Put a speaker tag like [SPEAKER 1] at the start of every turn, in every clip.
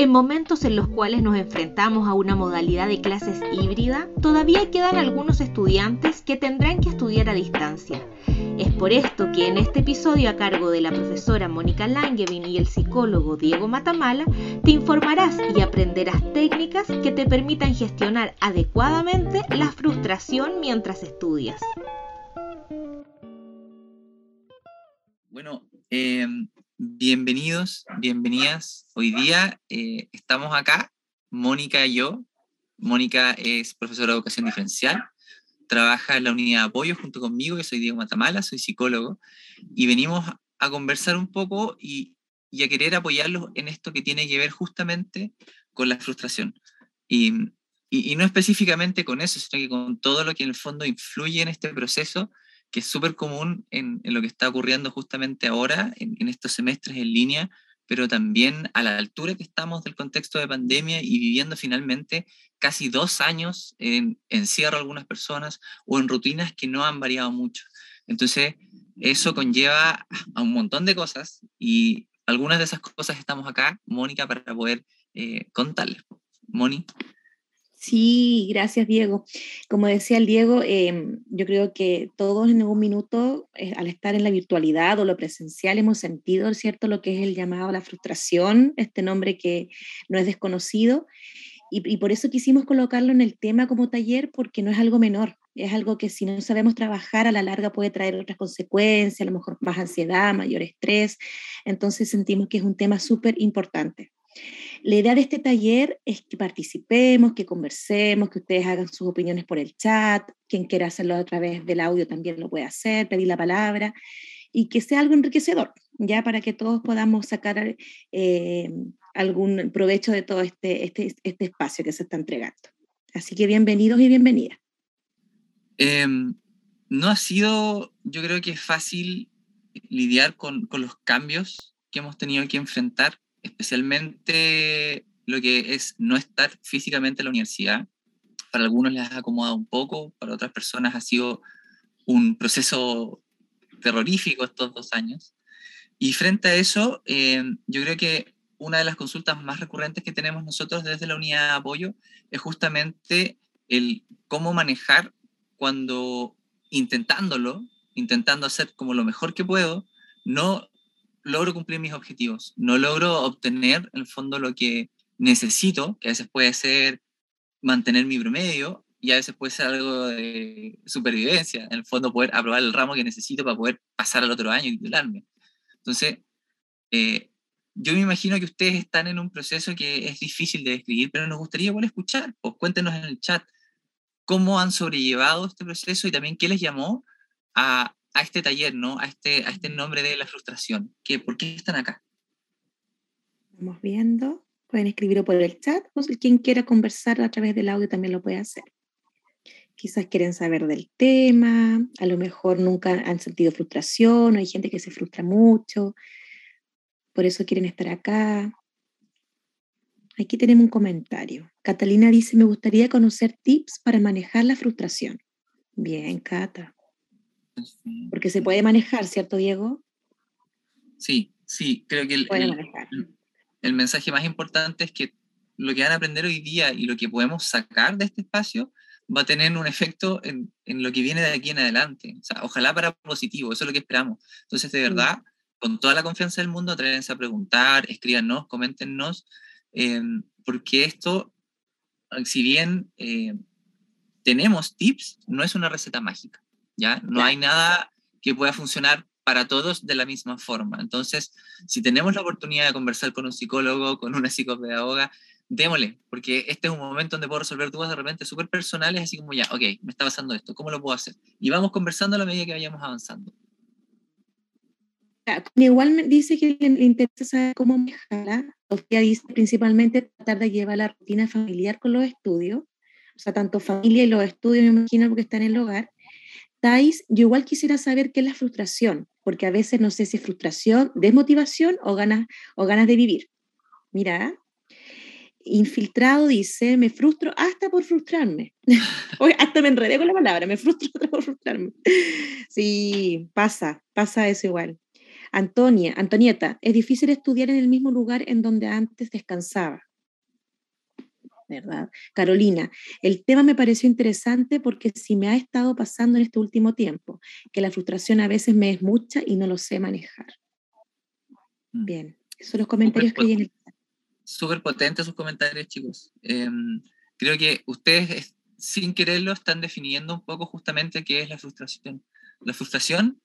[SPEAKER 1] En momentos en los cuales nos enfrentamos a una modalidad de clases híbrida, todavía quedan algunos estudiantes que tendrán que estudiar a distancia. Es por esto que en este episodio a cargo de la profesora Mónica Langevin y el psicólogo Diego Matamala, te informarás y aprenderás técnicas que te permitan gestionar adecuadamente la frustración mientras estudias.
[SPEAKER 2] Bueno, eh, Bienvenidos, bienvenidas. Hoy día eh, estamos acá, Mónica y yo. Mónica es profesora de educación diferencial, trabaja en la unidad de apoyo junto conmigo, que soy Diego Matamala, soy psicólogo, y venimos a conversar un poco y, a querer apoyarlos en esto que tiene que ver justamente con la frustración. Y, y, no específicamente con eso, sino que con todo lo que en el fondo influye en este proceso que es súper común en, lo que está ocurriendo justamente ahora, en, estos semestres en línea, pero también a la altura que estamos del contexto de pandemia y viviendo finalmente casi dos años en encierro algunas personas o en rutinas que no han variado mucho. Entonces, eso conlleva a un montón de cosas y algunas de esas cosas estamos acá, Mónica, para poder eh, contarles. Moni.
[SPEAKER 3] Sí, gracias Diego. Como decía el Diego, em, yo creo que todos en algún minuto, eh, al estar en la virtualidad o lo presencial, hemos sentido, ¿cierto?, lo que es el llamado a la frustración, este nombre que no es desconocido. Y, y, por eso quisimos colocarlo en el tema como taller, porque no es algo menor, es algo que si no sabemos trabajar a la larga puede traer otras consecuencias, a lo mejor más ansiedad, mayor estrés. Entonces sentimos que es un tema súper importante. La idea de este taller es que participemos, que conversemos, que ustedes hagan sus opiniones por el chat, quien quiera hacerlo a través del audio también lo puede hacer, pedir la palabra y que sea algo enriquecedor, ya para que todos podamos sacar eh, algún provecho de todo este, este, este, espacio que se está entregando. Así que bienvenidos y bienvenidas.
[SPEAKER 2] Em, no ha sido, yo creo que es fácil lidiar con, con los cambios que hemos tenido que enfrentar especialmente lo que es no estar físicamente en la universidad. Para algunos les ha acomodado un poco, para otras personas ha sido un proceso terrorífico estos dos años. Y frente a eso, eh, yo creo que una de las consultas más recurrentes que tenemos nosotros desde la unidad de apoyo es justamente el cómo manejar cuando intentándolo, intentando hacer como lo mejor que puedo, no logro cumplir mis objetivos, no logro obtener en el fondo lo que necesito, que a veces puede ser mantener mi promedio y a veces puede ser algo de supervivencia, en el fondo poder aprobar el ramo que necesito para poder pasar al otro año y titularme. Entonces, eh, yo me imagino que ustedes están en un proceso que es difícil de describir, pero nos gustaría igual escuchar, pues cuéntenos en el chat cómo han sobrellevado este proceso y también qué les llamó a, a este taller, ¿no? A este, a este nombre de la frustración. ¿Qué, ¿Por qué están acá?
[SPEAKER 3] Vamos viendo. Pueden escribirlo por el chat o quien quiera conversar a través del audio también lo puede hacer. Quizás quieren saber del tema, a lo mejor nunca han sentido frustración, hay gente que se frustra mucho, por eso quieren estar acá. Aquí tenemos un comentario. Catalina dice, me gustaría conocer tips para manejar la frustración. Bien, Cata. Porque se puede manejar, ¿cierto, Diego?
[SPEAKER 2] Sí, sí, creo que el, el, mensaje más importante es que lo que van a aprender hoy día y lo que podemos sacar de este espacio va a tener un efecto en, en lo que viene de aquí en adelante. O sea, ojalá para positivo, eso es lo que esperamos. Entonces, de verdad, con toda la confianza del mundo, atrévense a preguntar, escríbanos, coméntenos, eh, porque esto, si bien eh, tenemos tips, no es una receta mágica. ¿Ya? No hay nada que pueda funcionar para todos de la misma forma. Entonces, si tenemos la oportunidad de conversar con un psicólogo, con una psicopedagoga, démosle, porque este es un momento donde puedo resolver dudas de repente súper personales, así como ya, ok, me está pasando esto, ¿cómo lo puedo hacer? Y vamos conversando a la medida que vayamos avanzando.
[SPEAKER 3] Igual me dice que le interesa saber cómo mejorar. Sofía dice principalmente tratar de llevar la rutina familiar con los estudios, o sea, tanto familia y los estudios, me imagino, porque están en el hogar, Thais, yo igual quisiera saber qué es la frustración, porque a veces no sé si es frustración, desmotivación o ganas, o ganas de vivir. Mira, infiltrado dice, me frustro hasta por frustrarme. Hoy hasta me enredé con la palabra, me frustro hasta por frustrarme. Sí, pasa, pasa eso igual. Antonia, Antonieta, es difícil estudiar en el mismo lugar en donde antes descansaba. ¿Verdad? Carolina, el tema me pareció interesante porque si me ha estado pasando en este último tiempo, que la frustración a veces me es mucha y no lo sé manejar. Mm. Bien, esos son los comentarios que hay en el
[SPEAKER 2] Súper potentes sus comentarios, chicos. Em, creo que ustedes, sin quererlo, están definiendo un poco justamente qué es la frustración. La frustración,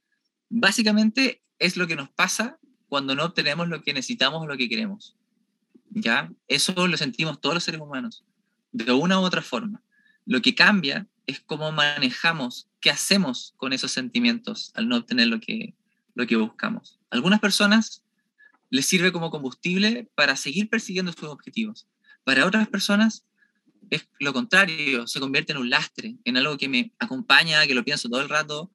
[SPEAKER 2] básicamente, es lo que nos pasa cuando no obtenemos lo que necesitamos o lo que queremos. ¿Ya? Eso lo sentimos todos los seres humanos, de una u otra forma. Lo que cambia es cómo manejamos, qué hacemos con esos sentimientos al no obtener lo que, lo que buscamos. Algunas personas les sirve como combustible para seguir persiguiendo sus objetivos. Para otras personas es lo contrario, se convierte en un lastre, en algo que me acompaña, que lo pienso todo el rato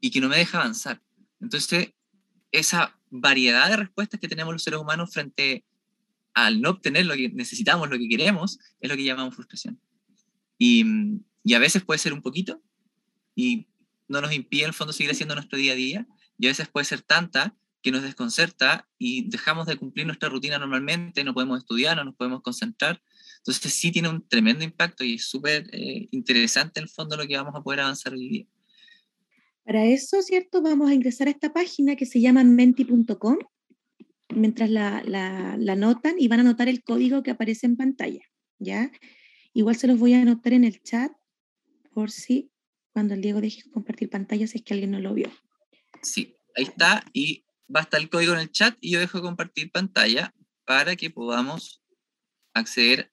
[SPEAKER 2] y que no me deja avanzar. Entonces, esa variedad de respuestas que tenemos los seres humanos frente al no obtener lo que necesitamos, lo que queremos, es lo que llamamos frustración. Y, a veces puede ser un poquito y no nos impide en el fondo seguir haciendo nuestro día a día, y a veces puede ser tanta que nos desconcerta y dejamos de cumplir nuestra rutina normalmente, no podemos estudiar, no nos podemos concentrar. Entonces sí tiene un tremendo impacto y es súper eh, interesante en el fondo lo que vamos a poder avanzar hoy día.
[SPEAKER 3] Para eso, ¿cierto? Vamos a ingresar a esta página que se llama menti.com mientras la, la, la anotan y van a anotar el código que aparece en pantalla, ¿ya? Igual se los voy a anotar en el chat por si cuando el Diego deje compartir pantalla si es que alguien no lo vio.
[SPEAKER 2] Sí, ahí está y va a estar el código en el chat y yo dejo de compartir pantalla para que podamos acceder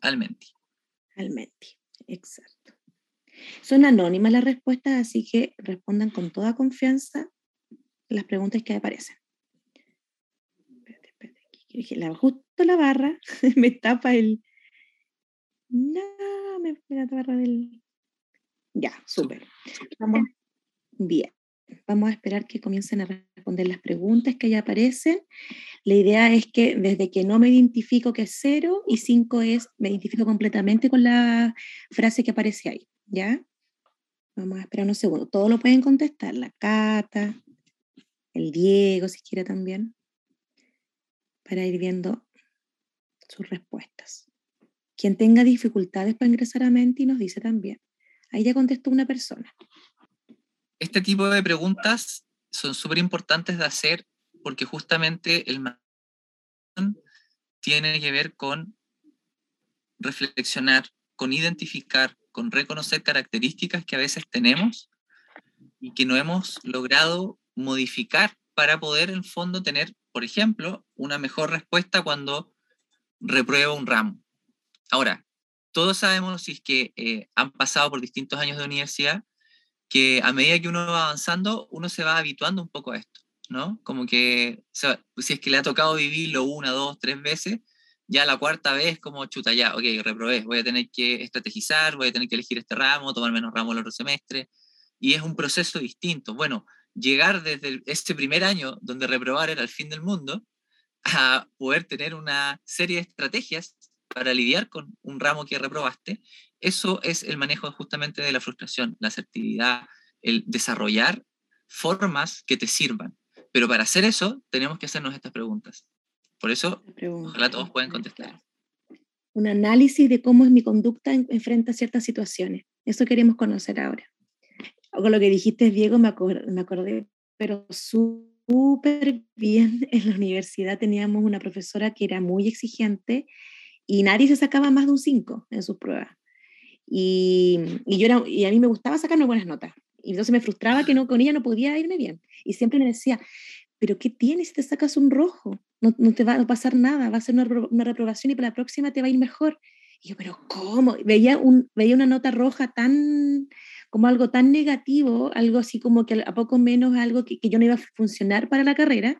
[SPEAKER 2] al Menti.
[SPEAKER 3] Al Menti, exacto. Son anónimas las respuestas, así que respondan con toda confianza las preguntas que aparecen. Espérate, la, justo la barra me tapa el... No, me, me la barra del... Ya, súper. Vamos. Bien. Vamos a esperar que comiencen a responder las preguntas que ya aparecen. La idea es que desde que no me identifico que es cero y cinco es me identifico completamente con la frase que aparece ahí. ¿ya? Vamos a esperar unos segundos. Todos lo pueden contestar, la Cata, el Diego, si quiere también, para ir viendo sus respuestas. Quien tenga dificultades para ingresar a Menti nos dice también. Ahí ya contestó una persona.
[SPEAKER 2] Este tipo de preguntas son súper importantes de hacer porque justamente el tiene que ver con reflexionar, con identificar, con reconocer características que a veces tenemos y que no hemos logrado modificar para poder en fondo tener, por ejemplo, una mejor respuesta cuando reprueba un ramo. Ahora, todos sabemos si es que eh, han pasado por distintos años de universidad, que a medida que uno va avanzando, uno se va habituando un poco a esto, ¿no? Como que si es que le ha tocado vivirlo una, dos, tres veces, ya la cuarta vez como chuta, ya, ok, reprobé, voy a tener que estrategizar, voy a tener que elegir este ramo, tomar menos ramos el otro semestre, y es un proceso distinto. Bueno, llegar desde este primer año donde reprobar era el fin del mundo, a poder tener una serie de estrategias para lidiar con un ramo que reprobaste, eso es el manejo justamente de la frustración, la asertividad, el desarrollar formas que te sirvan. Pero para hacer eso tenemos que hacernos estas preguntas. Por eso, ojalá todos puedan contestar.
[SPEAKER 3] Un análisis de cómo es mi conducta en, frente a ciertas situaciones. Eso queremos conocer ahora. Con lo que dijiste, Diego, me, me acordé, pero súper bien. En la universidad teníamos una profesora que era muy exigente y nadie se sacaba más de un 5 en sus pruebas. Y, y, yo era, y a mí me gustaba sacarme buenas notas. Y entonces me frustraba que no, con ella no podía irme bien. Y siempre me decía, pero ¿qué tienes si te sacas un rojo? No, no, te va a pasar nada, va a ser una, una, reprobación y para la próxima te va a ir mejor. Y yo, pero ¿cómo? Veía, un, veía una nota roja tan, como algo tan negativo, algo así como que a poco menos algo que, que yo no iba a funcionar para la carrera,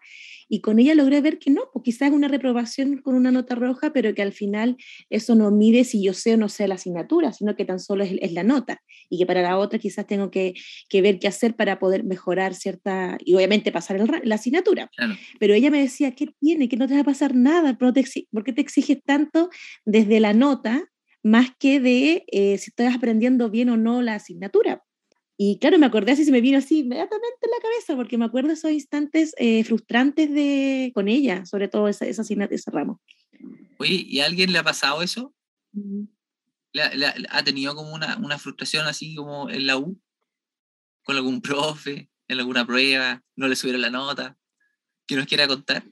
[SPEAKER 3] y con ella logré ver que no, pues quizás una reprobación con una nota roja, pero que al final eso no mide si yo sé o no sé la asignatura, sino que tan solo es, es la nota. Y que para la otra quizás tengo que, que, ver qué hacer para poder mejorar cierta, y obviamente pasar el, la asignatura. Pero ella me decía, ¿qué tiene? Que no te va a pasar nada, ¿por qué te exiges tanto desde la nota? Más que de eh, si estás aprendiendo bien o no la asignatura. Y claro, me acordé así, se me vino así inmediatamente en la cabeza, porque me acuerdo esos instantes eh, frustrantes de, con ella, sobre todo esa, esa, ese ramo.
[SPEAKER 2] Oye, ¿y a alguien le ha pasado eso? ¿Ha tenido como una, una frustración así como en la U? ¿Con algún profe? ¿En alguna prueba? ¿No le subieron la nota? ¿Qué nos quiera contar?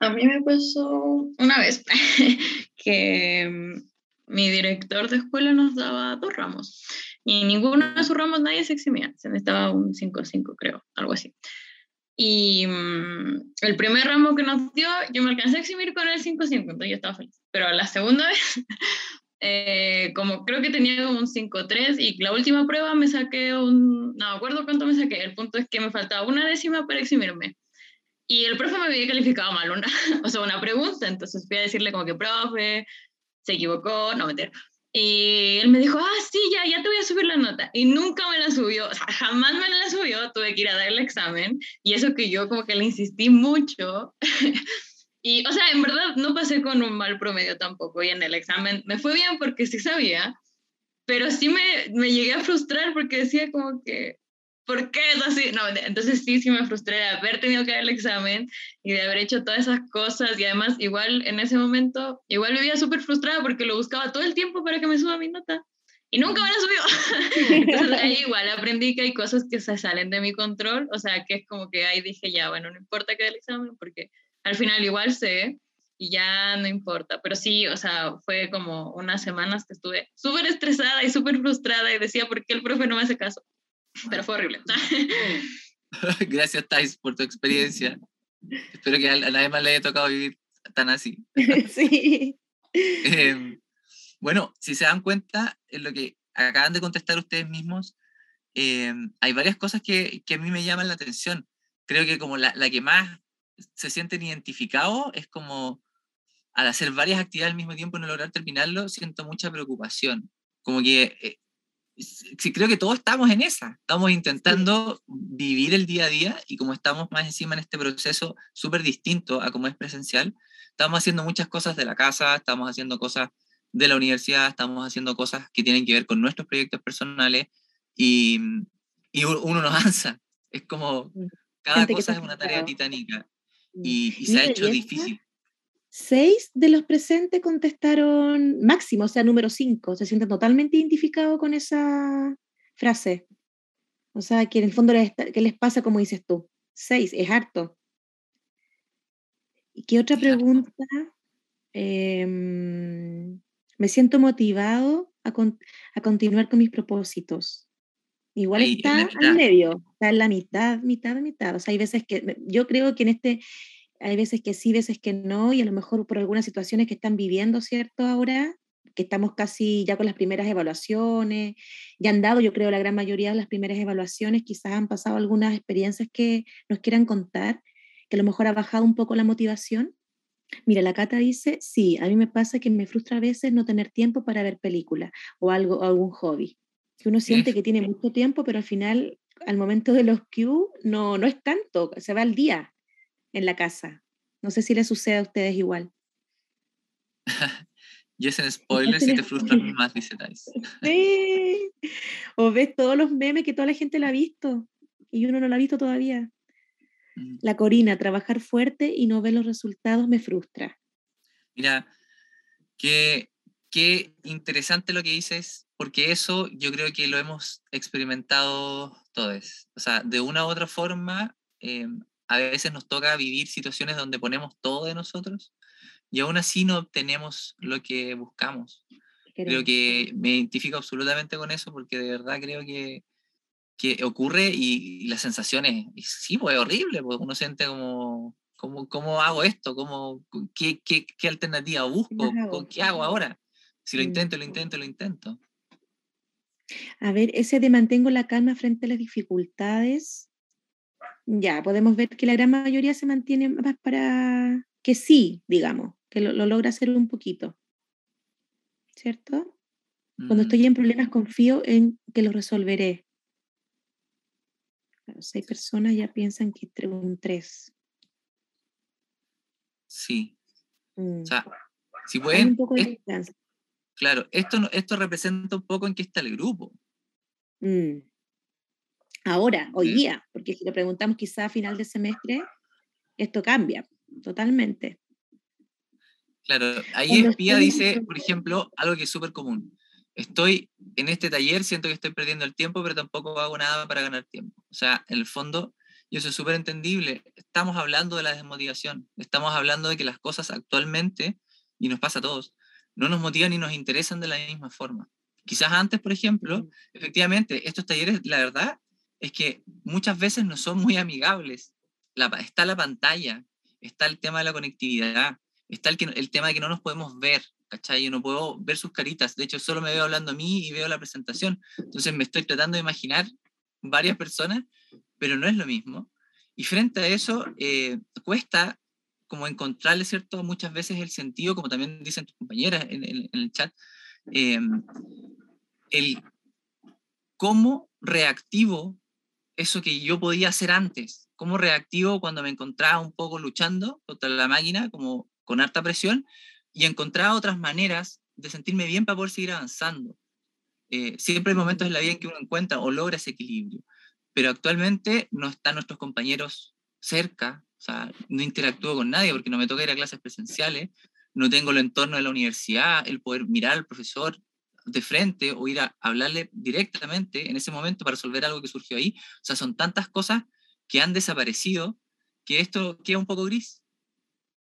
[SPEAKER 4] A mí me pasó una vez que mm, mi director de escuela nos daba dos ramos y ninguno de esos ramos nadie se eximía, se necesitaba un 5-5 creo, algo así. Y mm, el primer ramo que nos dio, yo me alcancé a eximir con el 5-5, entonces yo estaba feliz. Pero la segunda vez, eh, como creo que tenía un 5-3 y la última prueba me saqué un, no me acuerdo cuánto me saqué, el punto es que me faltaba una décima para eximirme. Y el profe me había calificado mal, una, o sea, una pregunta, entonces fui a decirle como que, profe, se equivocó, no, meter. Y él me dijo, ah, sí, ya, ya te voy a subir la nota. Y nunca me la subió, o sea, jamás me la subió, tuve que ir a dar el examen. Y eso que yo como que le insistí mucho. y, o sea, en verdad no pasé con un mal promedio tampoco. Y en el examen me fue bien porque sí sabía, pero sí me, me llegué a frustrar porque decía como que, ¿por qué es así? No, entonces sí, sí me frustré de haber tenido que dar el examen y de haber hecho todas esas cosas y además igual en ese momento, igual vivía súper frustrada porque lo buscaba todo el tiempo para que me suba mi nota y nunca me la subió. entonces ahí igual aprendí que hay cosas que se salen de mi control, o sea, que es como que ahí dije ya, bueno, no importa que dé el examen porque al final igual sé y ya no importa. Pero sí, o sea, fue como unas semanas que estuve súper estresada y súper frustrada y decía, ¿por qué el profe no me hace caso? Pero fue horrible.
[SPEAKER 2] Gracias, Thais, por tu experiencia. Espero que a, nadie más le haya tocado vivir tan así.
[SPEAKER 3] sí.
[SPEAKER 2] Em, bueno, si se dan cuenta, en lo que acaban de contestar ustedes mismos, em, hay varias cosas que, que, a mí me llaman la atención. Creo que como la, la que más se sienten identificados es como al hacer varias actividades al mismo tiempo y no lograr terminarlo, siento mucha preocupación. Como que eh, sí, creo que todos estamos en esa. Estamos intentando vivir el día a día y como estamos más encima en este proceso súper distinto a como es presencial, estamos haciendo muchas cosas de la casa, estamos haciendo cosas de la universidad, estamos haciendo cosas que tienen que ver con nuestros proyectos personales y, y uno no avanza. Es como, mm. cada cosa es una tarea titánica mm. y, y se ha hecho difícil
[SPEAKER 3] seis de los presentes contestaron máximo, o sea, número cinco. Se sienten totalmente identificados con esa frase. O sea, que en el fondo, les, ¿qué les pasa como dices tú? Seis, es harto. ¿Y qué otra pregunta? Em, me siento motivado a, a, continuar con mis propósitos. Igual está al medio, está en la mitad, mitad, mitad. O sea, hay veces que yo creo que en este, hay veces que sí, veces que no, y a lo mejor por algunas situaciones que están viviendo, ¿cierto? Ahora, que estamos casi ya con las primeras evaluaciones, ya han dado, yo creo, la gran mayoría de las primeras evaluaciones, quizás han pasado algunas experiencias que nos quieran contar, que a lo mejor ha bajado un poco la motivación. Mira, la Cata dice, sí, a mí me pasa que me frustra a veces no tener tiempo para ver películas o algo, algún hobby. Que uno siente que tiene mucho tiempo, pero al final, al momento de los Q, no, no es tanto, se va al día, en la casa. No sé si le sucede a ustedes igual.
[SPEAKER 2] y es en spoiler si te frustras más, dice Thais.
[SPEAKER 3] Sí. O ves todos los memes que toda la gente la ha visto y uno no lo ha visto todavía. Mm. La Corina, trabajar fuerte y no ver los resultados me frustra.
[SPEAKER 2] Mira, qué, qué interesante lo que dices, porque eso yo creo que lo hemos experimentado todos. O sea, de una u otra forma, em, a veces nos toca vivir situaciones donde ponemos todo de nosotros y aún así no obtenemos lo que buscamos. Creo que me identifico absolutamente con eso porque de verdad creo que, que ocurre y, la sensación es, sí, pues horrible, porque uno siente como, como ¿cómo hago esto? ¿Cómo, qué, qué, qué alternativa busco? ¿Qué hago ahora? Si lo intento, lo intento, lo intento.
[SPEAKER 3] A ver, ese de mantengo la calma frente a las dificultades, ya podemos ver que la gran mayoría se mantiene más para que sí, digamos, que lo, logra hacer un poquito. ¿Cierto? Cuando estoy en problemas confío en que los resolveré. seis personas ya piensan que un tres.
[SPEAKER 2] Sí. O sea, mm. si pueden... claro, esto, esto representa un poco en qué está el grupo.
[SPEAKER 3] Mm ahora, hoy día, porque si le preguntamos quizá a final de semestre, esto cambia totalmente.
[SPEAKER 2] Claro, ahí espía dice, por ejemplo, algo que es súper común. Estoy en este taller, siento que estoy perdiendo el tiempo, pero tampoco hago nada para ganar tiempo. O sea, en el fondo, y eso es súper entendible, estamos hablando de la desmotivación, estamos hablando de que las cosas actualmente, y nos pasa a todos, no nos motivan ni nos interesan de la misma forma. Quizás antes, por ejemplo, efectivamente, estos talleres, la verdad es que muchas veces no son muy amigables. Está la pantalla, está el tema de la conectividad, está el, que, el tema de que no nos podemos ver, ¿cachai? Yo no puedo ver sus caritas, de hecho solo me veo hablando a mí y veo la presentación, entonces me estoy tratando de imaginar varias personas, pero no es lo mismo. Y frente a eso, eh, cuesta como encontrarle, ¿cierto? Muchas veces el sentido, como también dicen tus compañeras en, el chat, eh, el cómo reactivo eso que yo podía hacer antes, cómo reactivo cuando me encontraba un poco luchando contra la máquina, como con harta presión, y encontraba otras maneras de sentirme bien para poder seguir avanzando. Eh, siempre hay momentos en la vida en que uno encuentra o logra ese equilibrio, pero actualmente no están nuestros compañeros cerca, o sea, no interactúo con nadie porque no me toca ir a clases presenciales, no tengo el entorno de la universidad, el poder mirar al profesor de frente o ir a hablarle directamente en ese momento para resolver algo que surgió ahí. O sea, son tantas cosas que han desaparecido que esto queda un poco gris.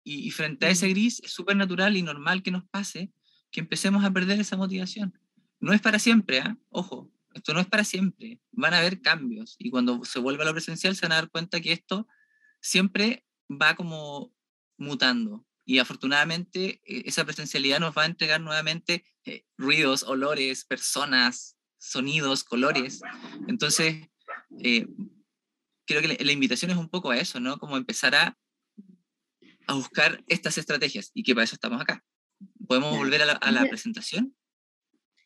[SPEAKER 2] Y, frente a ese gris es súper natural y normal que nos pase que empecemos a perder esa motivación. No es para siempre, ¿eh? ojo, esto no es para siempre. Van a haber cambios y cuando se vuelva a lo presencial se van a dar cuenta que esto siempre va como mutando. Y afortunadamente eh, esa presencialidad nos va a entregar nuevamente eh, ruidos, olores, personas, sonidos, colores. Entonces, eh, creo que la, invitación es un poco a eso, ¿no? Como empezar a, a buscar estas estrategias y que para eso estamos acá. ¿Podemos volver a la, presentación?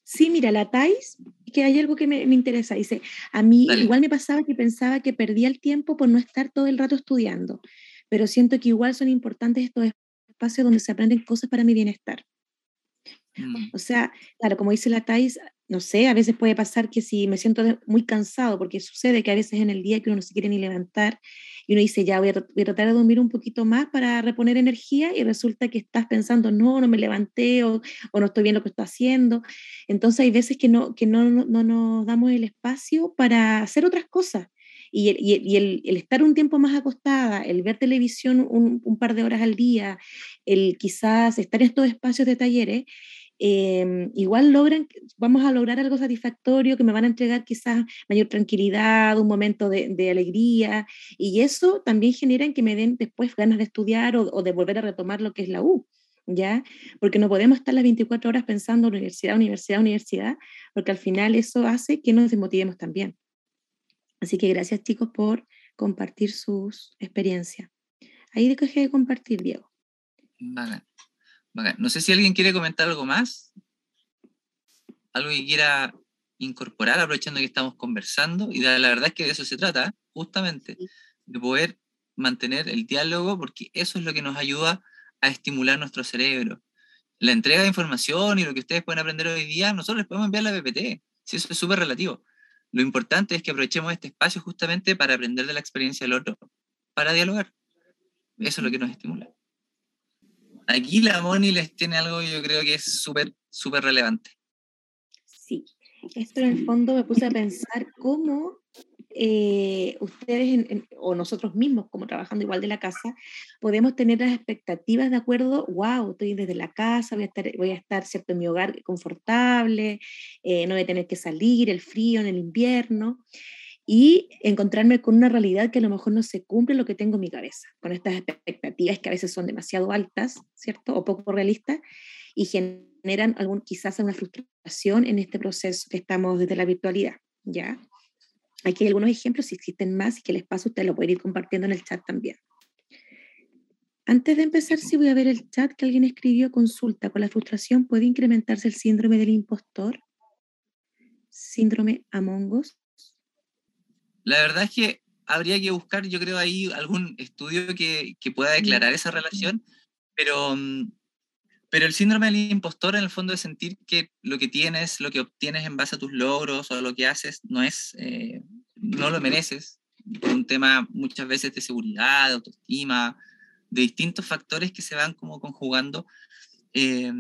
[SPEAKER 3] Sí, mira, la TAIS, que hay algo que me, me interesa. Dice, a mí igual me pasaba que pensaba que perdía el tiempo por no estar todo el rato estudiando, pero siento que igual son importantes estos espacio donde se aprenden cosas para mi bienestar. Mm. O sea, claro, como dice la Thais, no sé, a veces puede pasar que si me siento muy cansado, porque sucede que a veces en el día que uno no se quiere ni levantar y uno dice, ya voy a, tratar de dormir un poquito más para reponer energía y resulta que estás pensando, no, no me levanté o, o no estoy bien lo que estoy haciendo. Entonces hay veces que no, que no, no, no nos damos el espacio para hacer otras cosas. Y, el, estar un tiempo más acostada, el ver televisión un, par de horas al día, el quizás estar en estos espacios de talleres, em, igual logran, vamos a lograr algo satisfactorio que me van a entregar quizás mayor tranquilidad, un momento de, alegría, y eso también genera en que me den después ganas de estudiar o, o, de volver a retomar lo que es la U. ¿Ya? Porque no podemos estar las 24 horas pensando universidad, universidad, universidad, porque al final eso hace que nos desmotivemos también. Así que gracias chicos por compartir sus experiencias. Ahí dejé de compartir, Diego.
[SPEAKER 2] No sé si alguien quiere comentar algo más. Algo que quiera incorporar, aprovechando que estamos conversando. Y la, verdad es que de eso se trata, justamente, de poder mantener el diálogo, porque eso es lo que nos ayuda a estimular nuestro cerebro. La entrega de información y lo que ustedes pueden aprender hoy día, nosotros les podemos enviar la PPT. Si eso es súper relativo. Lo importante es que aprovechemos este espacio justamente para aprender de la experiencia del otro, para dialogar. Eso es lo que nos estimula. Aquí la Moni les tiene algo que yo creo que es súper, súper relevante.
[SPEAKER 3] Sí, esto en el fondo me puse a pensar cómo eh, ustedes o nosotros mismos, como trabajando igual de la casa, podemos tener las expectativas de acuerdo, wow, estoy desde la casa, voy a estar, voy a estar ¿cierto? en mi hogar confortable, eh, no voy a tener que salir, el frío en el invierno, y encontrarme con una realidad que a lo mejor no se cumple lo que tengo en mi cabeza, con estas expectativas que a veces son demasiado altas, ¿cierto? O poco realistas, y generan algún, quizás una frustración en este proceso que estamos desde la virtualidad, ¿ya? Aquí hay algunos ejemplos, si existen más y que les paso, usted lo puede ir compartiendo en el chat también. Antes de empezar, si voy a ver el chat que alguien escribió, consulta, con la frustración puede incrementarse el síndrome del impostor, síndrome Among Us.
[SPEAKER 2] La verdad es que habría que buscar, yo creo, ahí algún estudio que, que pueda declarar esa relación, pero mm, pero el síndrome del impostor en el fondo es sentir que lo que tienes, lo que obtienes en base a tus logros o lo que haces no es, eh, no lo mereces, por un tema muchas veces de seguridad, de autoestima, de distintos factores que se van como conjugando. eh,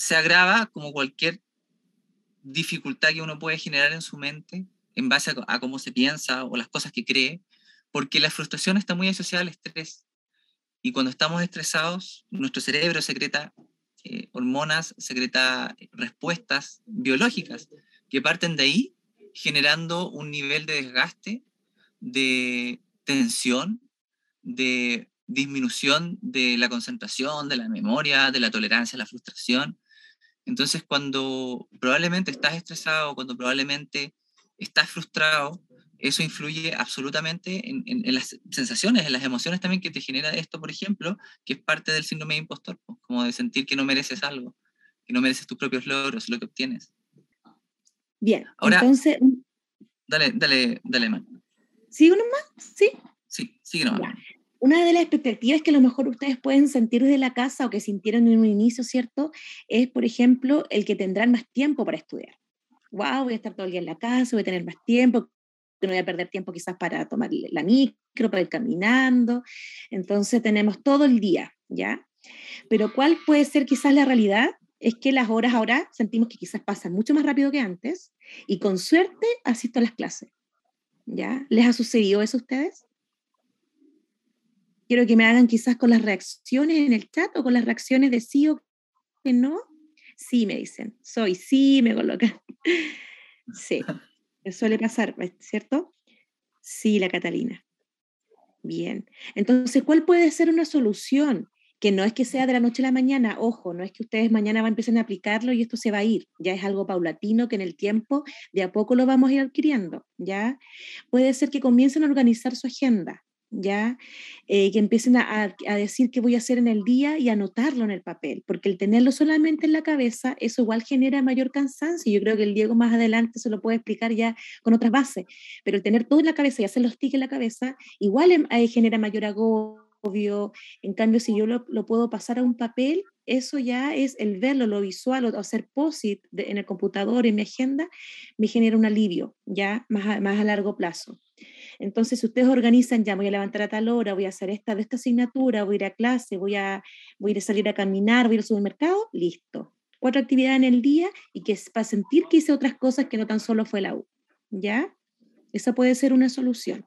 [SPEAKER 2] se agrava como cualquier dificultad que uno puede generar en su mente en base a, cómo se piensa o las cosas que cree, porque la frustración está muy asociada al estrés. Y cuando estamos estresados, nuestro cerebro secreta eh, hormonas, secreta respuestas biológicas que parten de ahí, generando un nivel de desgaste, de tensión, de disminución de la concentración, de la memoria, de la tolerancia la frustración. Entonces, cuando probablemente estás estresado, cuando probablemente estás frustrado, eso influye absolutamente en, las sensaciones, en las emociones también que te genera esto, por ejemplo, que es parte del síndrome de impostor, como de sentir que no mereces algo, que no mereces tus propios logros, lo que obtienes.
[SPEAKER 3] Bien, Ahora, entonces...
[SPEAKER 2] Dale, dale, dale, man.
[SPEAKER 3] ¿Sigo nomás? Sí.
[SPEAKER 2] Sí, sigue nomás
[SPEAKER 3] una de las expectativas que a lo mejor ustedes pueden sentir desde la casa o que sintieron en un inicio, ¿cierto? Es, por ejemplo, el que tendrán más tiempo para estudiar. Wow, voy a estar todo el día en la casa, voy a tener más tiempo, no voy a perder tiempo quizás para tomar la micro, para ir caminando. Entonces tenemos todo el día, ¿ya? Pero ¿cuál puede ser quizás la realidad? Es que las horas ahora sentimos que quizás pasan mucho más rápido que antes y con suerte asisto a las clases, ¿ya? ¿Les ha sucedido eso a ustedes? Quiero que me hagan quizás con las reacciones en el chat o con las reacciones de sí o que no. Sí, me dicen. Soy sí, me colocan. Sí, suele pasar, ¿cierto? Sí, la Catalina. Bien. Entonces, ¿cuál puede ser una solución? Que no es que sea de la noche a la mañana, ojo, no es que ustedes mañana van a empezar a aplicarlo y esto se va a ir, ya es algo paulatino que en el tiempo de a poco lo vamos a ir adquiriendo, ¿ya? Puede ser que comiencen a organizar su agenda, ¿ya? Eh, que empiecen a, decir qué voy a hacer en el día y anotarlo en el papel, porque el tenerlo solamente en la cabeza, eso igual genera mayor cansancio. Yo creo que el Diego más adelante se lo puede explicar ya con otras bases, pero el tener todo en la cabeza y hacer los tics en la cabeza, igual em, genera mayor agobio. En cambio, si yo lo, puedo pasar a un papel, eso ya es el verlo, lo visual, o hacer posit en el computador, en mi agenda, me genera un alivio, ya más más a largo plazo. Entonces, si ustedes organizan, ya voy a levantar a tal hora, voy a hacer esta de esta asignatura, voy a ir a clase, voy a, voy a salir a caminar, voy a ir al supermercado, listo. Cuatro actividades en el día y que para sentir que hice otras cosas que no tan solo fue la U. ¿Ya? Esa puede ser una solución.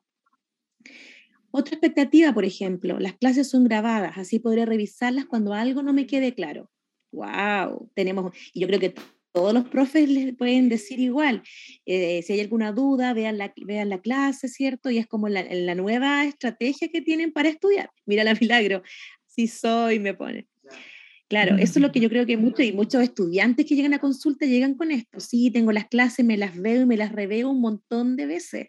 [SPEAKER 3] Otra expectativa, por ejemplo, las clases son grabadas, así podré revisarlas cuando algo no me quede claro. ¡Wow! Tenemos, y yo creo que todos los profes les pueden decir igual. Eh, si hay alguna duda, vean la, vean la clase, ¿cierto? Y es como la, la nueva estrategia que tienen para estudiar. Mira la milagro. Sí soy, me pone. Claro, eso es lo que yo creo que muchos y muchos estudiantes que llegan a consulta llegan con esto. Sí, tengo las clases, me las veo y me las reveo un montón de veces.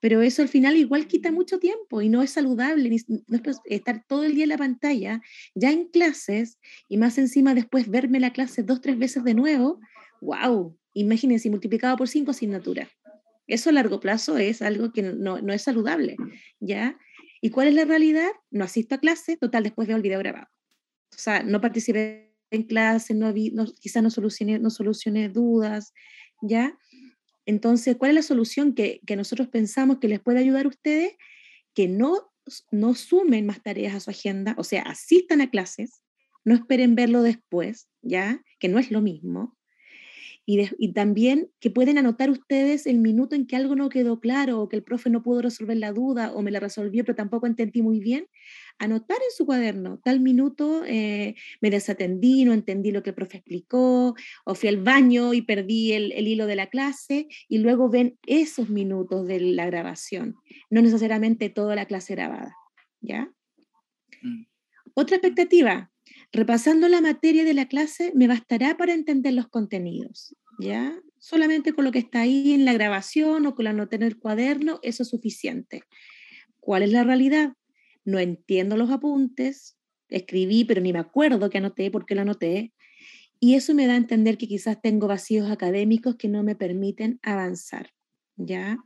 [SPEAKER 3] Pero eso al final igual quita mucho tiempo y no es saludable no es estar todo el día en la pantalla, ya en clases y más encima después verme la clase dos, tres veces de nuevo wow, imagínense, multiplicado por cinco asignaturas. Eso a largo plazo es algo que no, no, es saludable, ¿ya? ¿Y cuál es la realidad? No asisto a clase, total, después veo el video grabado. O sea, no participé en clase, no, no quizás no solucioné, no solucioné dudas, ¿ya? Entonces, ¿cuál es la solución que, nosotros pensamos que les puede ayudar a ustedes? Que no, no sumen más tareas a su agenda, o sea, asistan a clases, no esperen verlo después, ¿ya? Que no es lo mismo, y, también que pueden anotar ustedes el minuto en que algo no quedó claro o que el profe no pudo resolver la duda o me la resolvió pero tampoco entendí muy bien. Anotar en su cuaderno, tal minuto eh, me desatendí, no entendí lo que el profe explicó o fui al baño y perdí el, el hilo de la clase y luego ven esos minutos de la grabación, no necesariamente toda la clase grabada. ¿Ya? Mm. Otra expectativa, Repasando la materia de la clase me bastará para entender los contenidos, ¿ya? Solamente con lo que está ahí en la grabación o con la nota en el cuaderno, eso es suficiente. ¿Cuál es la realidad? No entiendo los apuntes, escribí, pero ni me acuerdo que anoté porque lo anoté, y eso me da a entender que quizás tengo vacíos académicos que no me permiten avanzar, ¿ya?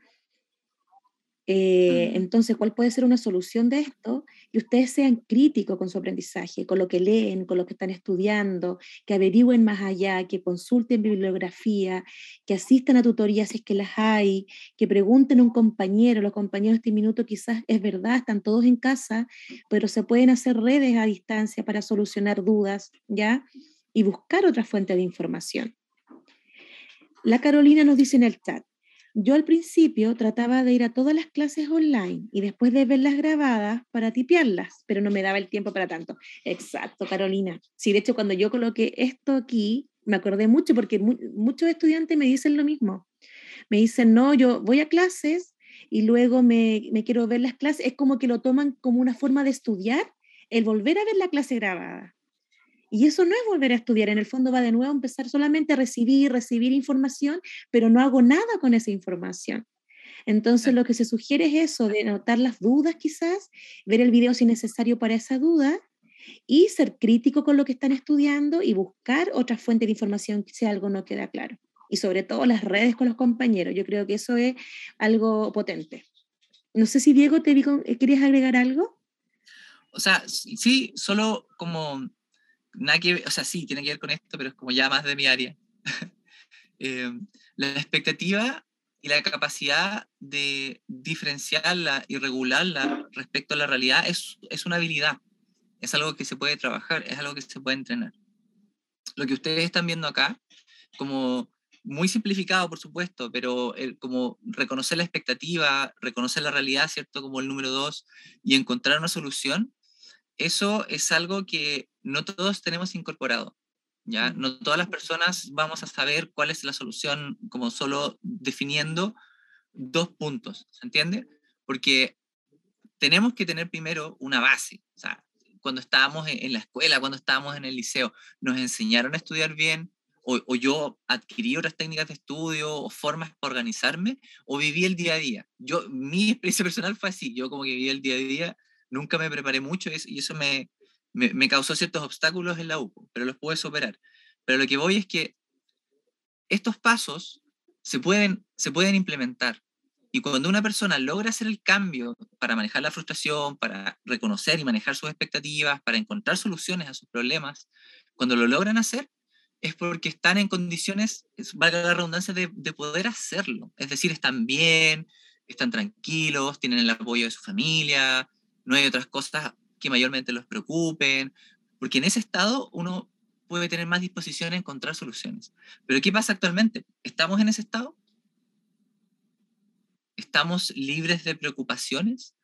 [SPEAKER 3] Eh, entonces, ¿cuál puede ser una solución de esto? Que ustedes sean críticos con su aprendizaje, con lo que leen, con lo que están estudiando, que averigüen más allá, que consulten bibliografía, que asistan a tutorías si es que las hay, que pregunten a un compañero. Los compañeros de este minuto quizás es verdad, están todos en casa, pero se pueden hacer redes a distancia para solucionar dudas, ¿ya? Y buscar otra fuente de información. La Carolina nos dice en el chat, yo al principio trataba de ir a todas las clases online y después de verlas grabadas para tipearlas, pero no me daba el tiempo para tanto. Exacto, Carolina. Sí, de hecho, cuando yo coloqué esto aquí, me acordé mucho porque muchos estudiantes me dicen lo mismo. Me dicen, no, yo voy a clases y luego me, me quiero ver las clases. Es como que lo toman como una forma de estudiar el volver a ver la clase grabada. Y eso no es volver a estudiar, en el fondo va de nuevo a empezar solamente a recibir, recibir información, pero no hago nada con esa información. Entonces lo que se sugiere es eso, de notar las dudas quizás, ver el video si necesario para esa duda y ser crítico con lo que están estudiando y buscar otra fuente de información si algo no queda claro. Y sobre todo las redes con los compañeros. Yo creo que eso es algo potente. No sé si Diego, te digo, ¿querías agregar algo?
[SPEAKER 2] O sea, sí, solo como nada que o sea, sí, tiene que ver con esto, pero es como ya más de mi área. Eh, la expectativa y la capacidad de diferenciarla y regularla respecto a la realidad es, es una habilidad, es algo que se puede trabajar, es algo que se puede entrenar. Lo que ustedes están viendo acá, como muy simplificado, por supuesto, pero como reconocer la expectativa, reconocer la realidad, ¿cierto? Como el número dos, y encontrar una solución, eso es algo que no todos tenemos incorporado. ¿ya? No todas las personas vamos a saber cuál es la solución como solo definiendo dos puntos, ¿se entiende? Porque tenemos que tener primero una base. O sea, cuando estábamos en la escuela, cuando estábamos en el liceo, nos enseñaron a estudiar bien, o, o, yo adquirí otras técnicas de estudio o formas para organizarme, o viví el día a día. Yo, mi experiencia personal fue así, yo como que viví el día a día nunca me preparé mucho y eso me, me, causó ciertos obstáculos en la UPO, pero los pude superar. Pero lo que voy es que estos pasos se pueden, se pueden implementar. Y cuando una persona logra hacer el cambio para manejar la frustración, para reconocer y manejar sus expectativas, para encontrar soluciones a sus problemas, cuando lo logran hacer, es porque están en condiciones, valga la redundancia, de, de poder hacerlo. Es decir, están bien, están tranquilos, tienen el apoyo de su familia, no hay otras cosas que mayormente los preocupen, porque en ese estado uno puede tener más disposición a encontrar soluciones. Pero ¿qué pasa actualmente? ¿Estamos en ese estado? ¿Estamos libres de preocupaciones?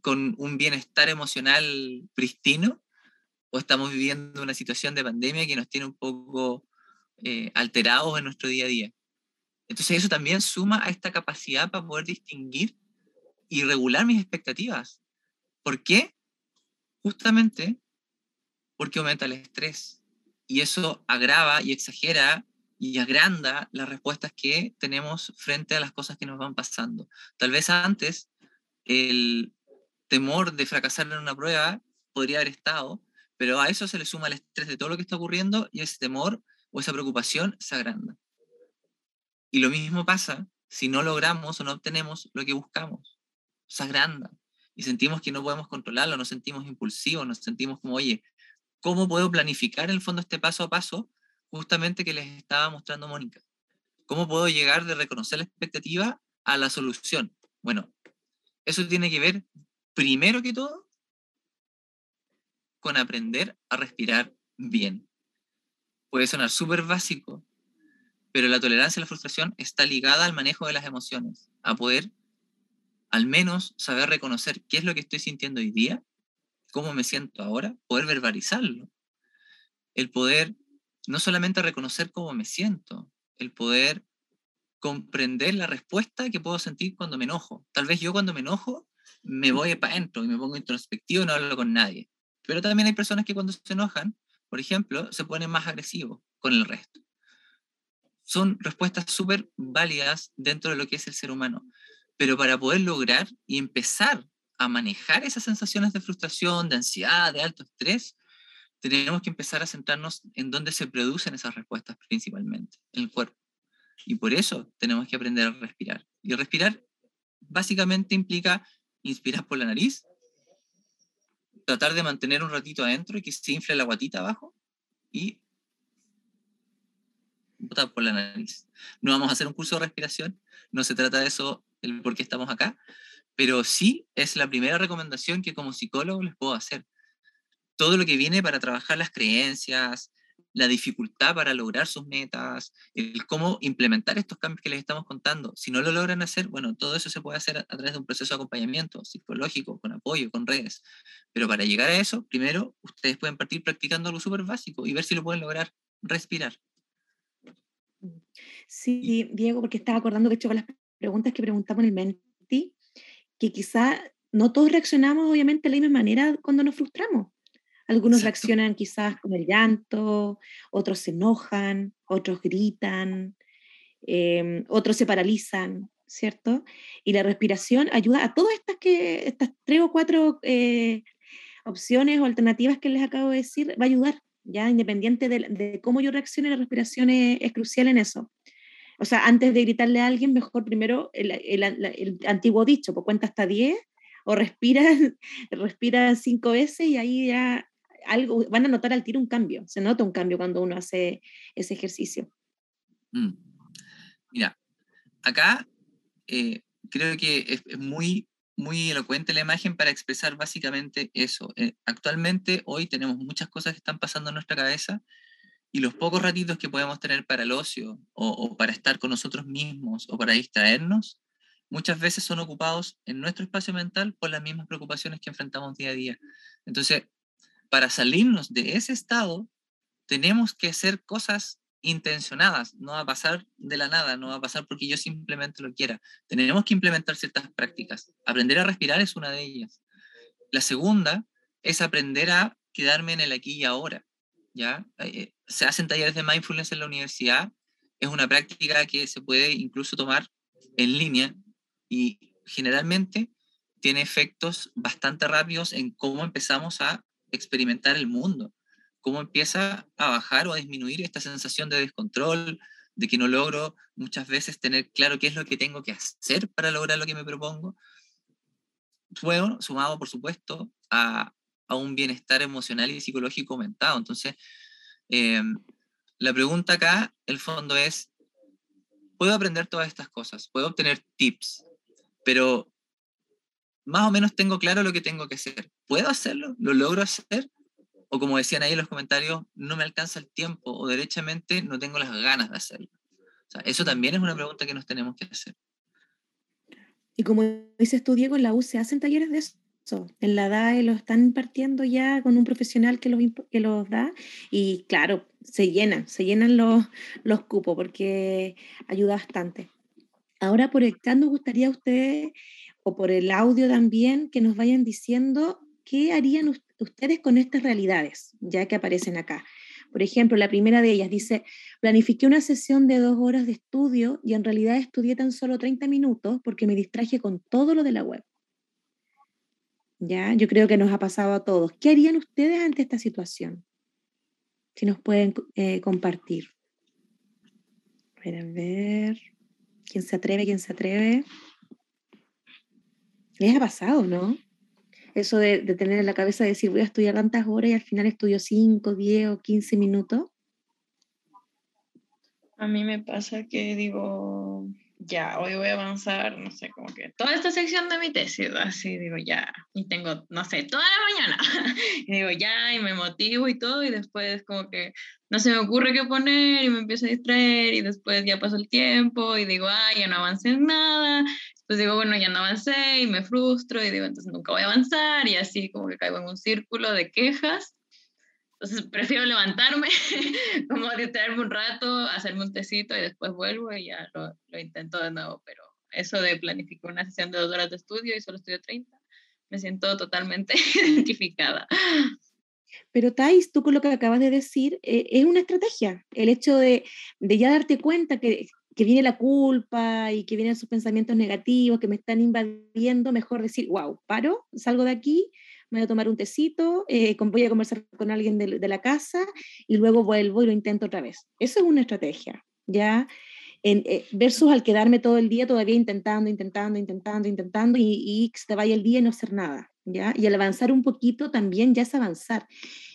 [SPEAKER 2] ¿Con un bienestar emocional pristino? ¿O estamos viviendo una situación de pandemia que nos tiene un poco eh, alterados en nuestro día a día? Entonces eso también suma a esta capacidad para poder distinguir y regular mis expectativas. ¿Por qué? Justamente porque aumenta el estrés y eso agrava y exagera y agranda las respuestas que tenemos frente a las cosas que nos van pasando. Tal vez antes el temor de fracasar en una prueba podría haber estado, pero a eso se le suma el estrés de todo lo que está ocurriendo y ese temor o esa preocupación se agranda. Y lo mismo pasa si no logramos o no obtenemos lo que buscamos. Se agranda y sentimos que no podemos controlarlo, nos sentimos impulsivos, nos sentimos como, oye, ¿cómo puedo planificar en el fondo este paso a paso justamente que les estaba mostrando Mónica? ¿Cómo puedo llegar de reconocer la expectativa a la solución? Bueno, eso tiene que ver, primero que todo, con aprender a respirar bien. Puede sonar súper básico, pero la tolerancia a la frustración está ligada al manejo de las emociones, a poder al menos saber reconocer qué es lo que estoy sintiendo hoy día, cómo me siento ahora, poder verbalizarlo. El poder no solamente reconocer cómo me siento, el poder comprender la respuesta que puedo sentir cuando me enojo. Tal vez yo cuando me enojo me voy para adentro y me pongo introspectivo y no hablo con nadie. Pero también hay personas que cuando se enojan, por ejemplo, se ponen más agresivos con el resto. Son respuestas súper válidas dentro de lo que es el ser humano. Pero para poder lograr y empezar a manejar esas sensaciones de frustración, de ansiedad, de alto estrés, tenemos que empezar a centrarnos en dónde se producen esas respuestas principalmente, en el cuerpo. Y por eso tenemos que aprender a respirar. Y respirar básicamente implica inspirar por la nariz, tratar de mantener un ratito adentro y que se infle la guatita abajo y botar por la nariz. No vamos a hacer un curso de respiración, no se trata de eso, el por qué estamos acá, pero sí es la primera recomendación que como psicólogo les puedo hacer. Todo lo que viene para trabajar las creencias, la dificultad para lograr sus metas, el cómo implementar estos cambios que les estamos contando. Si no lo logran hacer, bueno, todo eso se puede hacer a, través de un proceso de acompañamiento psicológico, con apoyo, con redes. Pero para llegar a eso, primero ustedes pueden partir practicando algo súper básico y ver si lo pueden lograr, respirar.
[SPEAKER 3] Sí, Diego, porque estaba acordando que hecho con las preguntas que preguntamos en el Menti, que quizá no todos reaccionamos obviamente de la misma manera cuando nos frustramos. Algunos reaccionan quizás con el llanto, otros se enojan, otros gritan, em, otros se paralizan, ¿cierto? Y la respiración ayuda a todas estas, que, estas tres o cuatro eh, opciones o alternativas que les acabo de decir, va a ayudar, ya independiente de, cómo yo reaccione, la respiración es, crucial en eso. O sea, antes de gritarle a alguien, mejor primero el, el antiguo dicho, pues cuenta hasta 10 o respira, respira cinco veces y ahí ya algo, van a notar al tiro un cambio, se nota un cambio cuando uno hace ese ejercicio.
[SPEAKER 2] Mm. Mira, acá eh, creo que es, muy, muy elocuente la imagen para expresar básicamente eso. Eh, actualmente, hoy tenemos muchas cosas que están pasando en nuestra cabeza y los pocos ratitos que podemos tener para el ocio o, para estar con nosotros mismos o para distraernos, muchas veces son ocupados en nuestro espacio mental por las mismas preocupaciones que enfrentamos día a día. Entonces, para salirnos de ese estado, tenemos que hacer cosas intencionadas, no va a pasar de la nada, no va a pasar porque yo simplemente lo quiera. Tenemos que implementar ciertas prácticas. Aprender a respirar es una de ellas. La segunda es aprender a quedarme en el aquí y ahora. ¿Ya? Eh, se hacen talleres de mindfulness en la universidad, es una práctica que se puede incluso tomar en línea y generalmente tiene efectos bastante rápidos en cómo empezamos a experimentar el mundo, cómo empieza a bajar o a disminuir esta sensación de descontrol, de que no logro muchas veces tener claro qué es lo que tengo que hacer para lograr lo que me propongo. Bueno, sumado, por supuesto, a, un bienestar emocional y psicológico aumentado. Entonces, em, la pregunta acá, el fondo es, puedo aprender todas estas cosas, puedo obtener tips, pero más o menos tengo claro lo que tengo que hacer. ¿Puedo hacerlo? ¿Lo logro hacer? O como decían ahí en los comentarios, no me alcanza el tiempo o derechamente no tengo las ganas de hacerlo. O sea, eso también es una pregunta que nos tenemos que hacer.
[SPEAKER 3] Y como dices tú, Diego, en la U se hacen talleres de eso. En la DAE lo están impartiendo ya con un profesional que los, que los da y claro, se llenan, se llenan los, los cupos porque ayuda bastante. Ahora nos gustaría a ustedes o por el audio también que nos vayan diciendo qué harían ustedes con estas realidades, ya que aparecen acá. Por ejemplo, la primera de ellas dice, planifiqué una sesión de dos horas de estudio y en realidad estudié tan solo 30 minutos porque me distraje con todo lo de la web. Ya, yo creo que nos ha pasado a todos. ¿Qué harían ustedes ante esta situación? Si nos pueden eh, compartir. A ver, a ver. ¿Quién se atreve? ¿Quién se atreve? Les ha pasado, ¿no? Eso de, tener en la cabeza de decir voy a estudiar tantas horas y al final estudio 5, 10 o 15 minutos.
[SPEAKER 4] A mí me pasa que digo, ya, hoy voy a avanzar, no sé, como que toda esta sección de mi tesis, así digo, ya, y tengo, no sé, toda la mañana, y digo, ya, y me motivo y todo, y después como que no se me ocurre qué poner, y me empiezo a distraer, y después ya pasó el tiempo, y digo, ah, ya no avancé en nada, pues digo, bueno, ya no avancé y me frustro y digo, entonces nunca voy a avanzar y así como que caigo en un círculo de quejas. Entonces prefiero levantarme, como distraerme un rato, hacerme un tecito y después vuelvo y ya lo, lo, intento de nuevo. Pero eso de planificar una sesión de dos horas de estudio y solo estudio 30, me siento totalmente identificada.
[SPEAKER 3] Pero Thais, tú con lo que acabas de decir, eh, es una estrategia. El hecho de, de ya darte cuenta que que viene la culpa y que vienen sus pensamientos negativos que me están invadiendo, mejor decir, wow, paro, salgo de aquí, me voy a tomar un tecito, eh, voy a conversar con alguien de, la casa y luego vuelvo y lo intento otra vez. Eso es una estrategia, ¿ya? eh, versus al quedarme todo el día todavía intentando, intentando, intentando, intentando y, y se te vaya el día y no hacer nada, ¿ya? Y al avanzar un poquito también ya es avanzar.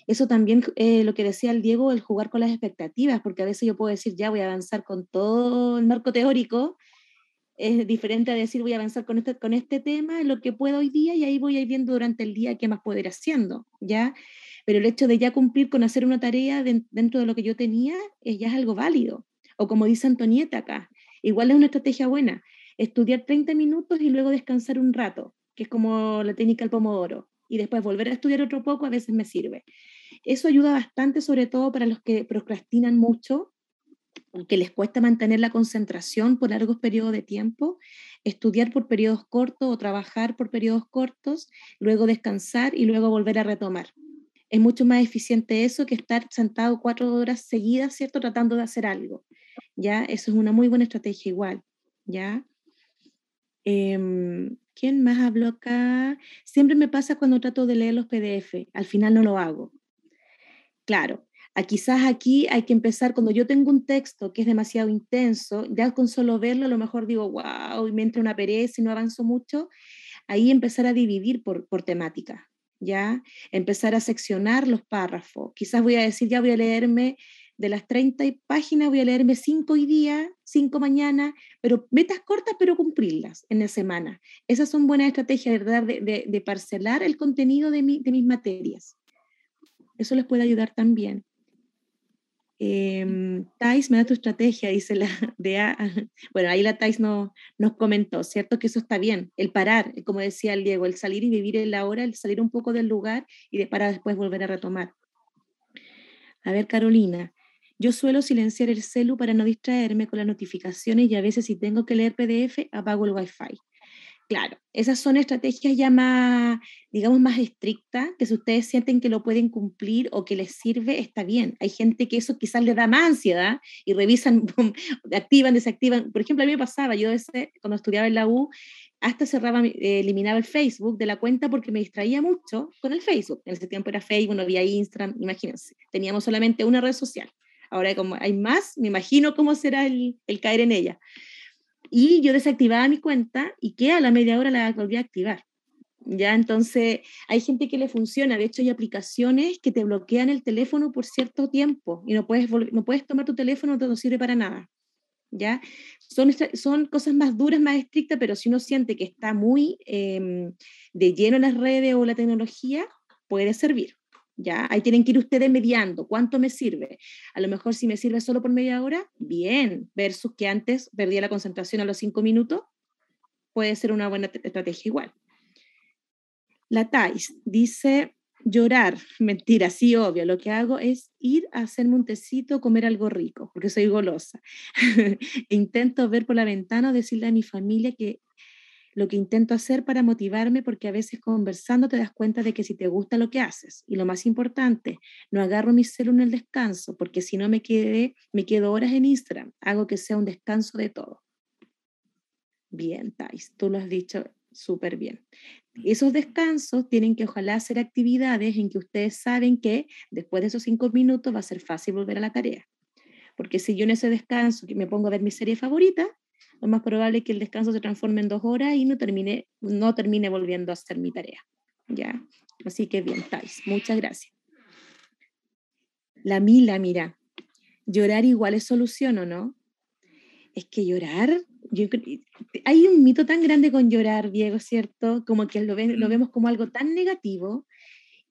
[SPEAKER 3] Eso también, eh, lo que decía el Diego, el jugar con las expectativas, porque a veces yo puedo decir, ya voy a avanzar con todo el marco teórico, es diferente a decir voy a avanzar con este, con este tema, lo que puedo hoy día, y ahí voy a ir viendo durante el día qué más puedo ir haciendo, ¿ya? Pero el hecho de ya cumplir con hacer una tarea dentro de lo que yo tenía, ya es algo válido. O como dice Antonieta acá, igual es una estrategia buena, estudiar 30 minutos y luego descansar un rato, que es como la técnica del pomodoro, y después volver a estudiar otro poco a veces me sirve. Eso ayuda bastante, sobre todo para los que procrastinan mucho, que les cuesta mantener la concentración por largos periodos de tiempo, estudiar por periodos cortos o trabajar por periodos cortos, luego descansar y luego volver a retomar. Es mucho más eficiente eso que estar sentado cuatro horas seguidas, ¿cierto? Tratando de hacer algo. ¿Ya? Eso es una muy buena estrategia igual. ¿Ya? Em, ¿Quién más habló acá? Siempre me pasa cuando trato de leer los PDF. Al final no lo hago. Claro, quizás aquí hay que empezar, cuando yo tengo un texto que es demasiado intenso, ya con solo verlo a lo mejor digo, wow, y me entra una pereza y no avanzo mucho, ahí empezar a dividir por, por temática, ¿ya? Empezar a seccionar los párrafos. Quizás voy a decir, ya voy a leerme de las 30 páginas, voy a leerme 5 hoy día, 5 mañana, pero metas cortas, pero cumplirlas en la semana. Esas son buenas estrategias, ¿verdad? De, de, parcelar el contenido de, mi, de mis materias. Eso les puede ayudar también. Eh, Thais, me da tu estrategia, dice la DA. Bueno, ahí la Thais no, nos comentó, ¿cierto? Que eso está bien, el parar, como decía el Diego, el salir y vivir en la hora, el salir un poco del lugar y de para después volver a retomar. A ver, Carolina, yo suelo silenciar el celu para no distraerme con las notificaciones y a veces si tengo que leer PDF, apago el Wi-Fi. Claro, esas son estrategias ya más, digamos, más estrictas, que si ustedes sienten que lo pueden cumplir o que les sirve, está bien. Hay gente que eso quizás le da más ansiedad y revisan, activan, desactivan. Por ejemplo, a mí me pasaba, yo ese, cuando estudiaba en la U, hasta cerraba, eh, eliminaba el Facebook de la cuenta porque me distraía mucho con el Facebook. En ese tiempo era Facebook, no había Instagram, imagínense. Teníamos solamente una red social. Ahora como hay más, me imagino cómo será el, el caer en ella. Y yo desactivaba mi cuenta y que a la media hora la volví a activar. Ya, entonces hay gente que le funciona. De hecho, hay aplicaciones que te bloquean el teléfono por cierto tiempo y no puedes, no puedes tomar tu teléfono, no sirve para nada. ¿Ya? Son, son cosas más duras, más estrictas, pero si uno siente que está muy em, de lleno en las redes o la tecnología, puede servir. ¿Ya? Ahí tienen que ir ustedes mediando, ¿cuánto me sirve? A lo mejor si me sirve solo por media hora, bien, versus que antes perdía la concentración a los cinco minutos, puede ser una buena estrategia igual. La Thais dice, llorar, mentira, sí, obvio, lo que hago es ir a hacerme un tecito, comer algo rico, porque soy golosa. Intento ver por la ventana, decirle a mi familia que lo que intento hacer para motivarme, porque a veces conversando te das cuenta de que si te gusta lo que haces, y lo más importante, no agarro mi celular en el descanso, porque si no me, quedé, me quedo horas en Instagram, hago que sea un descanso de todo. Bien, Thais, tú lo has dicho súper bien. Esos descansos tienen que ojalá ser actividades en que ustedes saben que después de esos cinco minutos va a ser fácil volver a la tarea. Porque si yo en ese descanso me pongo a ver mi serie favorita, lo más probable es que el descanso se transforme en dos horas y no termine, no termine volviendo a hacer mi tarea. ¿ya? Así que bien, Thais, muchas gracias. La Mila, mira, llorar igual es solución, ¿o no? Es que llorar, yo, hay un mito tan grande con llorar, Diego, ¿cierto? Como que lo, lo mm. vemos como algo tan negativo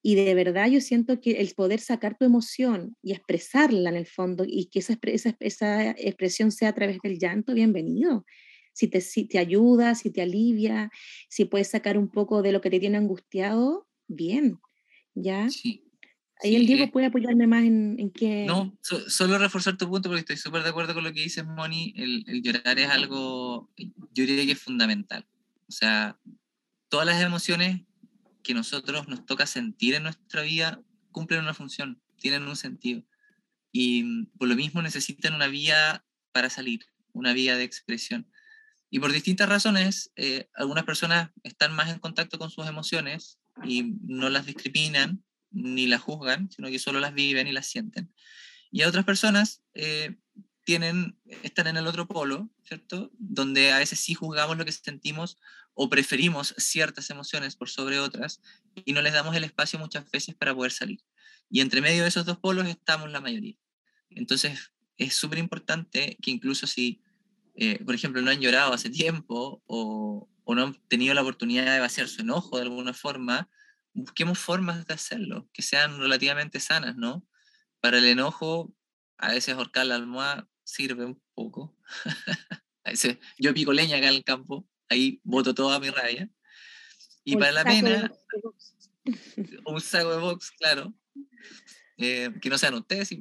[SPEAKER 3] y de verdad yo siento que el poder sacar tu emoción y expresarla en el fondo y que esa, esa, esa expresión sea a través del llanto, bienvenido. Si te, si te ayuda, si te alivia, si puedes sacar un poco de lo que te tiene angustiado, bien. ¿Ya? Sí. Ahí el Diego eh puede apoyarme más en, en que...
[SPEAKER 2] No, solo reforzar tu punto porque estoy súper de acuerdo con lo que dices, Moni. El, el llorar es algo, yo diría que es fundamental. O sea, todas las emociones que nosotros nos toca sentir en nuestra vida cumplen una función, tienen un sentido. Y mm, por lo mismo necesitan una vía para salir, una vía de expresión. Y por distintas razones, eh, algunas personas están más en contacto con sus emociones y no las discriminan ni las juzgan, sino que solo las viven y las sienten. Y a otras personas eh, tienen, están en el otro polo, ¿cierto? Donde a veces sí juzgamos lo que sentimos o preferimos ciertas emociones por sobre otras y no les damos el espacio muchas veces para poder salir. Y entre medio de esos dos polos estamos la mayoría. Entonces, es súper importante que incluso si, eh, por ejemplo, no han llorado hace tiempo o, o no han tenido la oportunidad de vaciar su enojo de alguna forma, busquemos formas de hacerlo, que sean relativamente sanas, ¿no? Para el enojo, a veces ahorcar la almohada sirve un poco. yo pico leña acá en el campo, ahí boto toda mi rabia. Y para la pena, un saco de box, claro. Eh, que no sean ustedes, sí,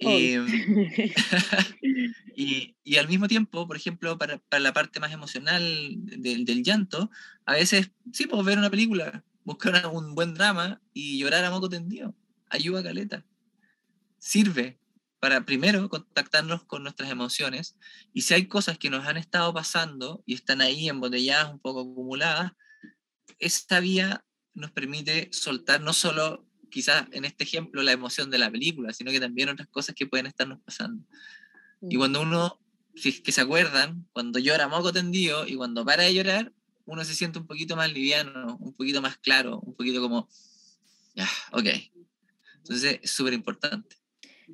[SPEAKER 2] em, y, y, al mismo tiempo, por ejemplo, para, para la parte más emocional del, del llanto, a veces sí puedo ver una película, buscar un buen drama y llorar a moco tendido. Ayuda caleta. Sirve para primero contactarnos con nuestras emociones y si hay cosas que nos han estado pasando y están ahí embotelladas, un poco acumuladas, esta vía nos permite soltar no solo quizás en este ejemplo la emoción de la película, sino que también otras cosas que pueden estarnos pasando. Y mm. cuando uno, si es que se acuerdan, cuando llora moco tendido y cuando para de llorar, uno se siente un poquito más liviano, un poquito más claro, un poquito como, ya, ok. Entonces es súper importante.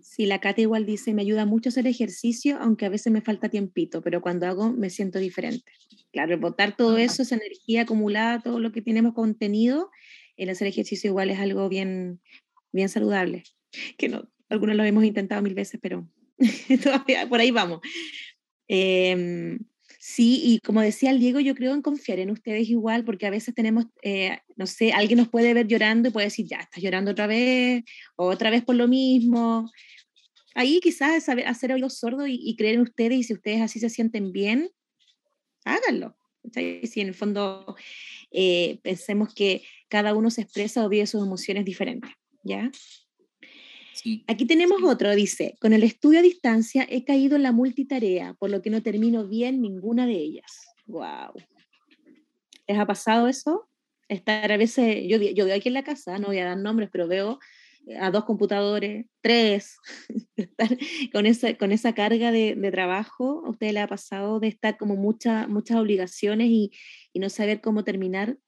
[SPEAKER 3] Sí, la Cata igual dice, me ayuda mucho hacer ejercicio, aunque a veces me falta tiempito, pero cuando hago me siento diferente. Claro, botar todo eso, esa energía acumulada, todo lo que tenemos contenido, el hacer ejercicio igual es algo bien, bien saludable. Que no, algunos lo hemos intentado mil veces, pero todavía por ahí vamos. Eh, Sí, y como decía el Diego, yo creo en confiar en ustedes igual, porque a veces tenemos, eh, no sé, alguien nos puede ver llorando y puede decir, ya, estás llorando otra vez, o otra vez por lo mismo. Ahí quizás es hacer oídos sordos y, y, creer en ustedes, y si ustedes así se sienten bien, háganlo. Si en el fondo eh, pensemos que cada uno se expresa o vive sus emociones diferentes, ¿ya? Aquí tenemos otro, dice, con el estudio a distancia he caído en la multitarea, por lo que no termino bien ninguna de ellas. Wow. ¿Les ha pasado eso? Estar a veces, yo, yo veo aquí en la casa, no voy a dar nombres, pero veo eh, a dos computadores, tres, con, esa, con esa carga de, de, trabajo, ¿a usted le ha pasado de estar como mucha, muchas obligaciones y, y no saber cómo terminar?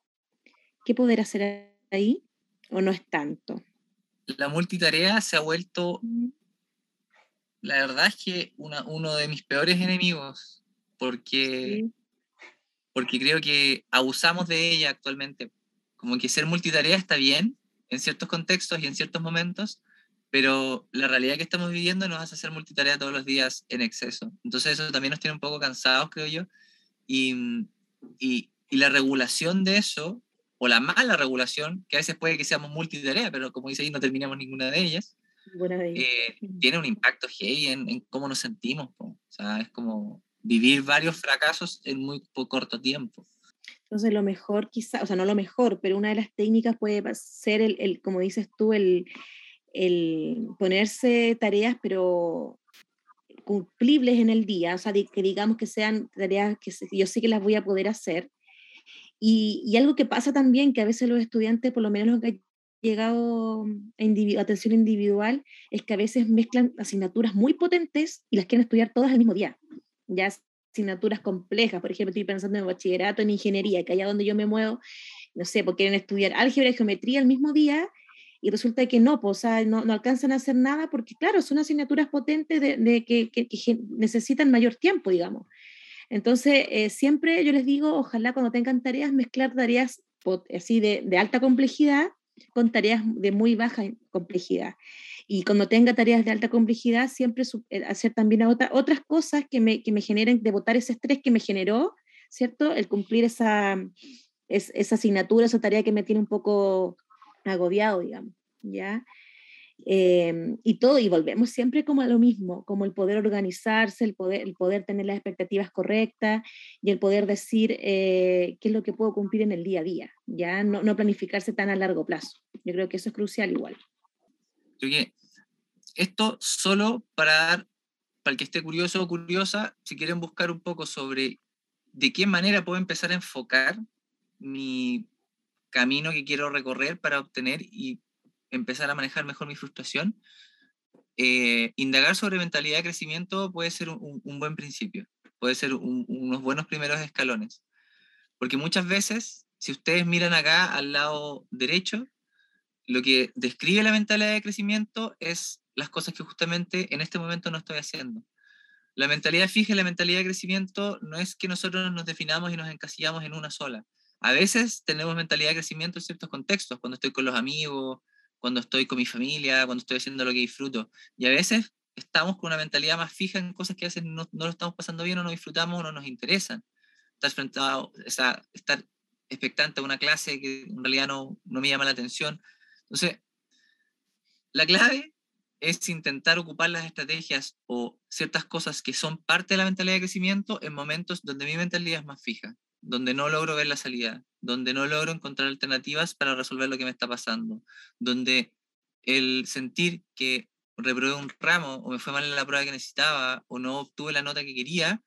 [SPEAKER 3] ¿Qué poder hacer ahí? ¿O no es tanto?
[SPEAKER 2] La multitarea se ha vuelto, la verdad es que una, uno de mis peores enemigos, porque, porque creo que abusamos de ella actualmente. Como que ser multitarea está bien en ciertos contextos y en ciertos momentos, pero la realidad que estamos viviendo nos hace hacer multitarea todos los días en exceso. Entonces eso también nos tiene un poco cansados, creo yo, y, y, y la regulación de eso o la mala regulación, que a veces puede que seamos multitarea, pero como dice ahí, no terminamos ninguna de ellas, eh, tiene un impacto heavy en, en cómo nos sentimos. O sea, es como vivir varios fracasos en muy corto tiempo.
[SPEAKER 3] Entonces, lo mejor quizá, o sea, no lo mejor, pero una de las técnicas puede ser, el, el como dices tú, el, el ponerse tareas, pero cumplibles en el día, o sea, que digamos que sean tareas que yo sé que las voy a poder hacer, y, algo que pasa también, que a veces los estudiantes, por lo menos los que han llegado a atención individual, es que a veces mezclan asignaturas muy potentes y las quieren estudiar todas el mismo día. Ya asignaturas complejas, por ejemplo, estoy pensando en bachillerato, en ingeniería, que allá donde yo me muevo, no sé, porque quieren estudiar álgebra y geometría el mismo día y resulta que no, pues, o sea, no, no, alcanzan a hacer nada porque, claro, son asignaturas potentes de, de que, necesitan mayor tiempo, digamos. Entonces, eh, siempre yo les digo, ojalá cuando tengan tareas, mezclar tareas así de, de, alta complejidad con tareas de muy baja complejidad. Y cuando tenga tareas de alta complejidad, siempre eh, hacer también otra, otras cosas que me, que me generen, de botar ese estrés que me generó, ¿cierto? El cumplir esa, es, esa asignatura, esa tarea que me tiene un poco agobiado, digamos, ¿ya? Eh, y todo, y volvemos siempre como a lo mismo, como el poder organizarse, el poder, el poder tener las expectativas correctas y el poder decir eh, qué es lo que puedo cumplir en el día a día, ya no, no, planificarse tan a largo plazo. Yo creo que eso es crucial igual.
[SPEAKER 2] Creo que esto solo para dar, para el que esté curioso o curiosa, si quieren buscar un poco sobre de qué manera puedo empezar a enfocar mi camino que quiero recorrer para obtener y empezar a manejar mejor mi frustración, eh, indagar sobre mentalidad de crecimiento puede ser un, buen principio, puede ser unos buenos primeros escalones. Porque muchas veces, si ustedes miran acá al lado derecho, lo que describe la mentalidad de crecimiento es las cosas que justamente en este momento no estoy haciendo. La mentalidad fija y la mentalidad de crecimiento no es que nosotros nos definamos y nos encasillamos en una sola. A veces tenemos mentalidad de crecimiento en ciertos contextos, cuando estoy con los amigos, cuando estoy con mi familia, cuando estoy haciendo lo que disfruto. Y a veces estamos con una mentalidad más fija en cosas que a veces no, no lo estamos pasando bien o no disfrutamos o no nos interesan. Estar, frente a, estar expectante a una clase que en realidad no, no me llama la atención. Entonces, la clave es intentar ocupar las estrategias o ciertas cosas que son parte de la mentalidad de crecimiento en momentos donde mi mentalidad es más fija, donde no logro ver la salida, donde no logro encontrar alternativas para resolver lo que me está pasando, donde el sentir que reprobé un ramo o me fue mal en la prueba que necesitaba o no obtuve la nota que quería,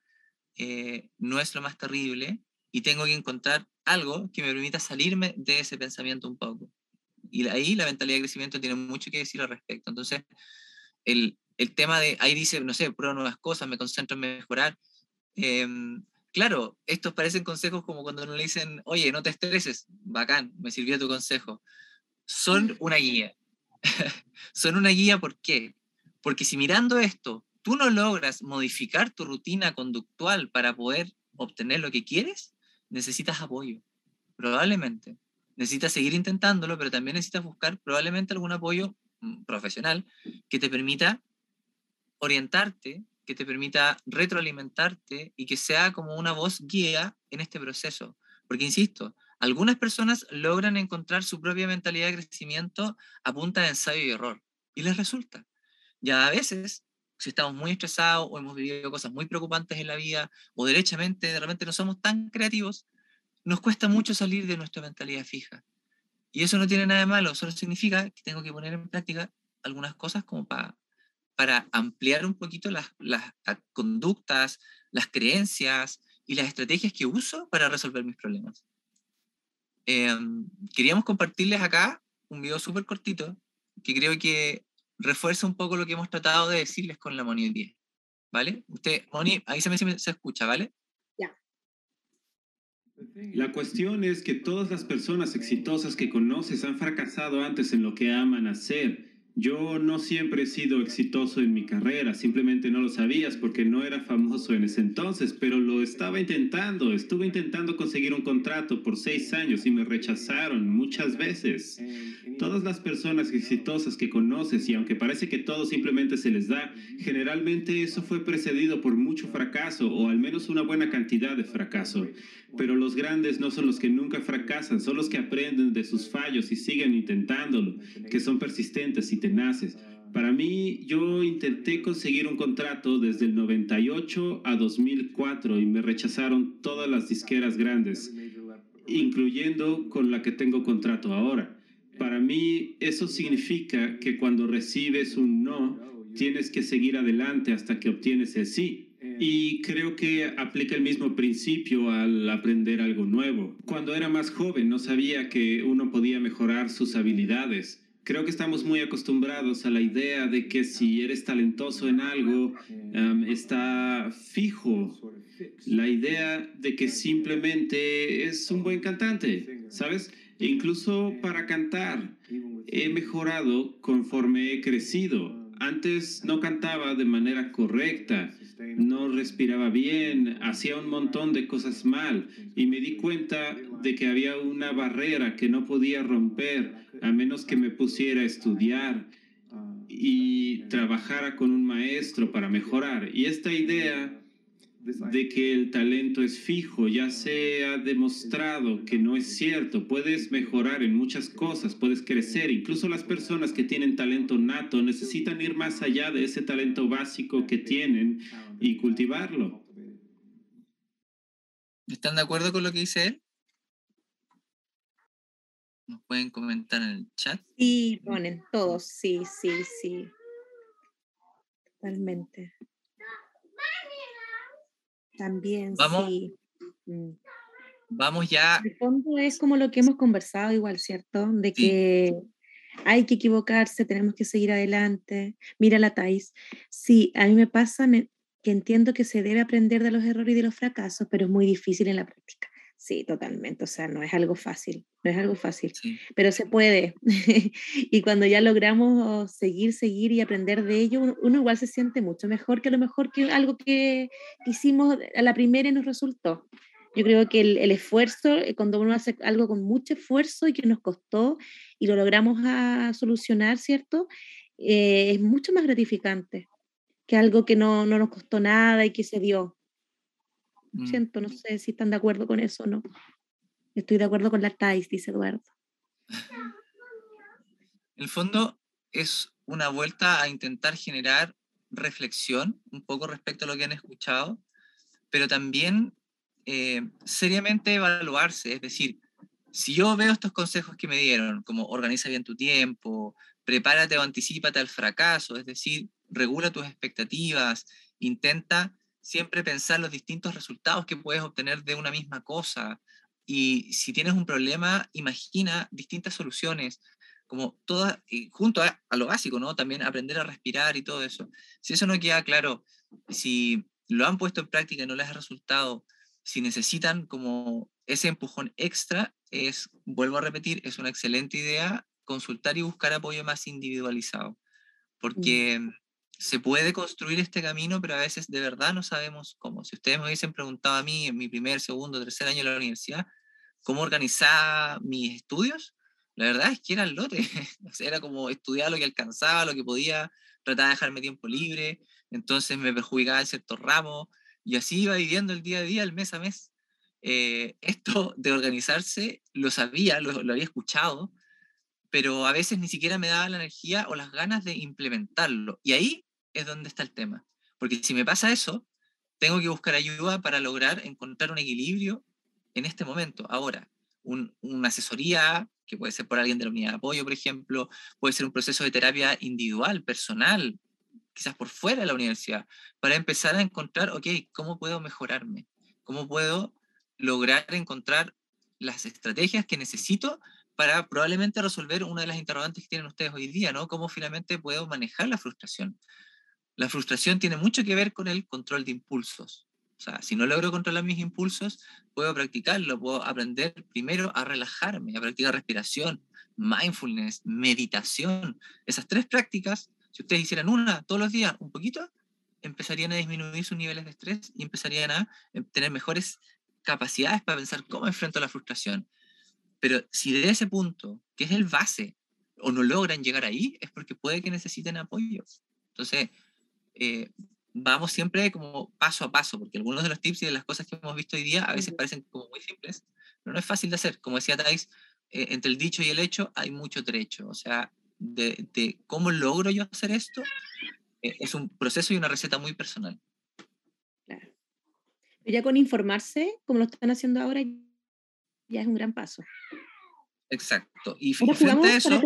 [SPEAKER 2] eh, no es lo más terrible y tengo que encontrar algo que me permita salirme de ese pensamiento un poco. Y ahí la mentalidad de crecimiento tiene mucho que decir al respecto. Entonces, el, el tema de, ahí dice, no sé, pruebo nuevas cosas, me concentro en mejorar. Em, claro, estos parecen consejos como cuando nos le dicen, oye, no te estreses, bacán, me sirvió tu consejo. Son una guía. Son una guía, ¿por qué? Porque si mirando esto, tú no logras modificar tu rutina conductual para poder obtener lo que quieres, necesitas apoyo, probablemente necesitas seguir intentándolo, pero también necesitas buscar probablemente algún apoyo mm, profesional que te permita orientarte, que te permita retroalimentarte y que sea como una voz guía en este proceso. Porque, insisto, algunas personas logran encontrar su propia mentalidad de crecimiento a punta de ensayo y error, y les resulta. Ya a veces, si estamos muy estresados o hemos vivido cosas muy preocupantes en la vida, o derechamente de repente no somos tan creativos, nos cuesta mucho salir de nuestra mentalidad fija. Y eso no tiene nada de malo, solo significa que tengo que poner en práctica algunas cosas como para, para ampliar un poquito las, las conductas, las creencias y las estrategias que uso para resolver mis problemas. Em, queríamos compartirles acá un video súper cortito que creo que refuerza un poco lo que hemos tratado de decirles con la Moni hoy día. ¿Vale? Usted, Moni, ahí se me, se escucha, ¿vale?
[SPEAKER 5] La cuestión es que todas las personas exitosas que conoces han fracasado antes en lo que aman hacer yo no siempre he sido exitoso en mi carrera, simplemente no lo sabías porque no era famoso en ese entonces, pero lo estaba intentando. Estuve intentando conseguir un contrato por seis años y me rechazaron muchas veces. Todas las personas exitosas que conoces, y aunque parece que todo simplemente se les da, generalmente eso fue precedido por mucho fracaso o al menos una buena cantidad de fracaso. Pero los grandes no son los que nunca fracasan, son los que aprenden de sus fallos y siguen intentándolo, que son persistentes y tenaces. Para mí, yo intenté conseguir un contrato desde el 98 a 2004 y me rechazaron todas las disqueras grandes, incluyendo con la que tengo contrato ahora. Para mí, eso significa que cuando recibes un no, tienes que seguir adelante hasta que obtienes el sí. Y creo que aplica el mismo principio al aprender algo nuevo. Cuando era más joven no sabía que uno podía mejorar sus habilidades. Creo que estamos muy acostumbrados a la idea de que si eres talentoso en algo, está fijo. La idea de que simplemente es un buen cantante, ¿sabes? E incluso para cantar, he mejorado conforme he crecido. Antes no cantaba de manera correcta no respiraba bien, hacía un montón de cosas mal y me di cuenta de que había una barrera que no podía romper a menos que me pusiera a estudiar y trabajara con un maestro para mejorar. Y esta idea de que el talento es fijo, ya se ha demostrado que no es cierto. Puedes mejorar en muchas cosas, puedes crecer. Incluso las personas que tienen talento nato necesitan ir más allá de ese talento básico que tienen y cultivarlo.
[SPEAKER 2] ¿Están de acuerdo con lo que dice él? ¿Nos pueden comentar en el chat?
[SPEAKER 3] Sí, ponen todos, sí, sí, sí. Totalmente. También,
[SPEAKER 2] vamos,
[SPEAKER 3] sí. Mm.
[SPEAKER 2] Vamos ya.
[SPEAKER 3] De fondo es como lo que hemos conversado igual, ¿cierto? De que hay que equivocarse, tenemos que seguir adelante. Mira la Thais. Sí, a mí me pasa que entiendo que se debe aprender de los errores y de los fracasos, pero es muy difícil en la práctica. Sí, totalmente. O sea, no es algo fácil, no es algo fácil, pero se puede. y cuando ya logramos seguir, seguir y aprender de ello, uno, igual se siente mucho mejor que a lo mejor que algo que hicimos a la primera y nos resultó. Yo creo que el, esfuerzo, eh, cuando uno hace algo con mucho esfuerzo y que nos costó y lo logramos a solucionar, ¿cierto? Eh, es mucho más gratificante que algo que no, no, nos costó nada y que se dio. Mm. Siento, no sé si están de acuerdo con eso o no. Estoy de acuerdo con la TAIS, dice Eduardo.
[SPEAKER 2] El fondo es una vuelta a intentar generar reflexión un poco respecto a lo que han escuchado, pero también eh, seriamente evaluarse, es decir, si yo veo estos consejos que me dieron, como organiza bien tu tiempo, prepárate o anticipate al fracaso, es decir, regula tus expectativas, intenta siempre pensar los distintos resultados que puedes obtener de una misma cosa. Y si tienes un problema, imagina distintas soluciones, como todas, junto a, a, lo básico, ¿no? También aprender a respirar y todo eso. Si eso no queda claro, si lo han puesto en práctica y no les ha resultado, si necesitan como ese empujón extra, es, vuelvo a repetir, es una excelente idea consultar y buscar apoyo más individualizado, mm. Se puede construir este camino, pero a veces de verdad no sabemos cómo. Si ustedes me hubiesen preguntado a mí en mi primer, segundo, tercer año de la universidad, cómo organizar mis estudios, la verdad es que era el lote. era como estudiar lo que alcanzaba, lo que podía, tratar de dejarme tiempo libre, entonces me perjudicaba en ciertos ramos, y así iba viviendo el día a día, el mes a mes. Eh, esto de organizarse lo sabía, lo, había escuchado, pero a veces ni siquiera me daba la energía o las ganas de implementarlo. Y ahí es donde está el tema. Porque si me pasa eso, tengo que buscar ayuda para lograr encontrar un equilibrio en este momento, ahora. una asesoría, que puede ser por alguien de la unidad de apoyo, por ejemplo, puede ser un proceso de terapia individual, personal, quizás por fuera de la universidad, para empezar a encontrar, ok, ¿cómo puedo mejorarme? ¿Cómo puedo lograr encontrar las estrategias que necesito para probablemente resolver una de las interrogantes que tienen ustedes hoy día, ¿no? ¿Cómo finalmente puedo manejar la frustración? La frustración tiene mucho que ver con el control de impulsos. O sea, si no logro controlar mis impulsos, puedo practicarlo, puedo aprender primero a relajarme, a practicar respiración, mindfulness, meditación. Esas tres prácticas si ustedes hicieran una todos los días, un poquito, empezarían a disminuir sus niveles de estrés y empezarían a eh, tener mejores capacidades para pensar cómo enfrento la frustración. Pero si de ese punto, que es el base, o no logran llegar ahí, es porque puede que necesiten apoyo. Entonces, eh, vamos siempre como paso a paso, porque algunos de los tips y de las cosas que hemos visto hoy día a veces parecen como muy simples, pero no es fácil de hacer. Como decía Thais, eh, entre el dicho y el hecho hay mucho trecho. O sea, de, cómo logro yo hacer esto, eh, es un proceso y una receta muy personal.
[SPEAKER 3] Claro. ya con informarse, como lo están haciendo ahora, ya es un gran paso.
[SPEAKER 2] Exacto. Y frente a eso,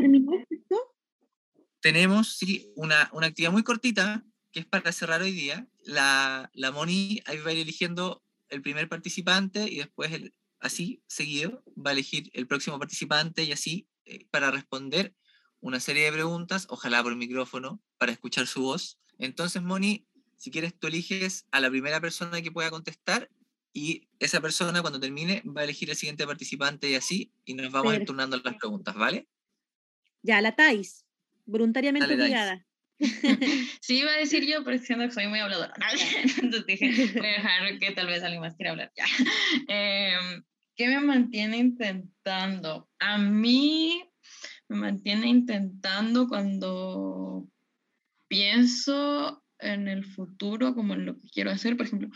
[SPEAKER 2] tenemos sí, una, una, actividad muy cortita, que es para cerrar hoy día. La, la Moni ahí va a ir eligiendo el primer participante y después el, así seguido va a elegir el próximo participante y así eh, para responder una serie de preguntas, ojalá por micrófono, para escuchar su voz. Entonces, Moni, si quieres, tú eliges a la primera persona que pueda contestar y esa persona cuando termine va a elegir el siguiente participante y así, y nos vamos a turnando las preguntas, ¿vale?
[SPEAKER 3] Ya, la Tais, voluntariamente obligada.
[SPEAKER 4] Sí, iba a decir yo, pero siendo que soy muy habladora. Entonces dije, voy a dejar que tal vez alguien más quiera hablar. Ya. Em, ¿Qué me mantiene intentando? A mí me mantiene intentando cuando pienso en el futuro, como en lo que quiero hacer. Por ejemplo,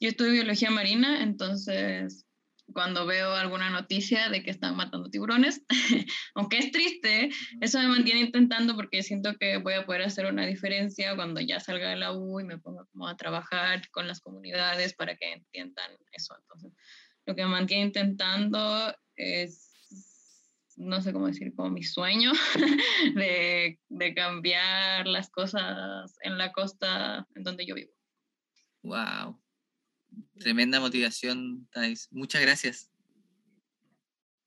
[SPEAKER 4] yo estudio biología marina, entonces cuando veo alguna noticia de que están matando tiburones, aunque es triste, eso me mantiene intentando porque siento que voy a poder hacer una diferencia cuando ya salga de la U y me ponga como a trabajar con las comunidades para que entiendan eso. Entonces, lo que me mantiene intentando es no sé cómo decir, como mi sueño de, de, cambiar las cosas en la costa en donde yo vivo.
[SPEAKER 2] ¡Wow! Tremenda motivación, Thais. Muchas gracias.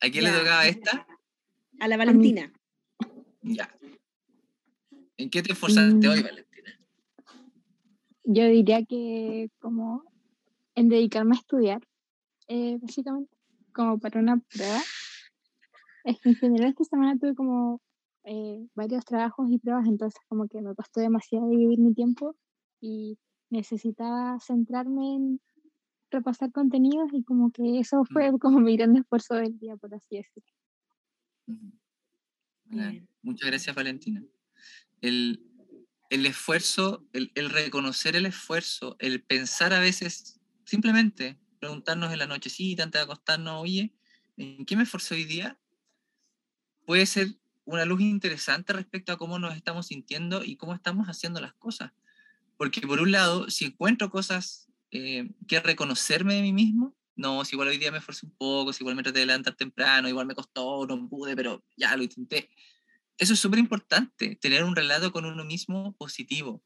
[SPEAKER 2] ¿A quién le tocaba esta?
[SPEAKER 3] A la Valentina.
[SPEAKER 2] Ya. ¿En qué te esforzaste hoy, mm. Valentina?
[SPEAKER 6] Yo diría que como en dedicarme a estudiar, eh, básicamente, como para una prueba. Es que en general esta semana tuve como eh, varios trabajos y pruebas, entonces como que me costó demasiado dividir mi tiempo y necesitaba centrarme en repasar contenidos y como que eso fue como mi gran esfuerzo del día, por así decirlo.
[SPEAKER 2] Muchas gracias, Valentina. El, el esfuerzo, el, el, reconocer el esfuerzo, el pensar a veces, simplemente preguntarnos en la nochecita antes de acostarnos, oye, ¿en qué me esforcé hoy día? Puede ser una luz interesante respecto a cómo nos estamos sintiendo y cómo estamos haciendo las cosas. Porque por un lado, si encuentro cosas eh, que reconocerme de mí mismo, no, si igual hoy día me esforcé un poco, si igual me traté de levantar temprano, igual me costó, no pude, pero ya lo intenté. Eso es súper importante, tener un relato con uno mismo positivo.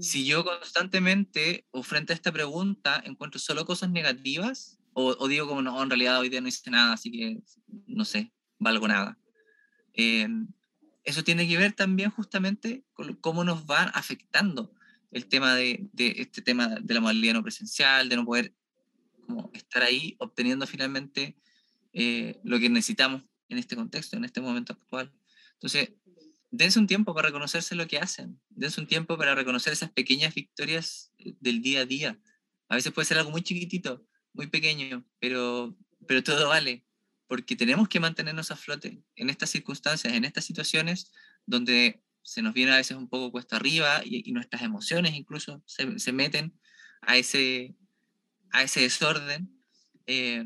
[SPEAKER 2] Si yo constantemente o frente a esta pregunta encuentro solo cosas negativas, o, o digo como no, en realidad hoy día no hice nada, así que no sé, valgo nada eh, eso tiene que ver también justamente con cómo nos va afectando el tema de, este tema de la modalidad no presencial, de no poder estar ahí obteniendo finalmente eh, lo que necesitamos en este contexto, en este momento actual. Entonces, dense un tiempo para reconocerse lo que hacen, dense un tiempo para reconocer esas pequeñas victorias eh, del día a día. A veces puede ser algo muy chiquitito, muy pequeño, pero, pero todo vale porque tenemos que mantenernos a flote en estas circunstancias, en estas situaciones donde se nos viene a veces un poco cuesta arriba y, nuestras emociones incluso se, se, meten a ese, a ese desorden. Eh,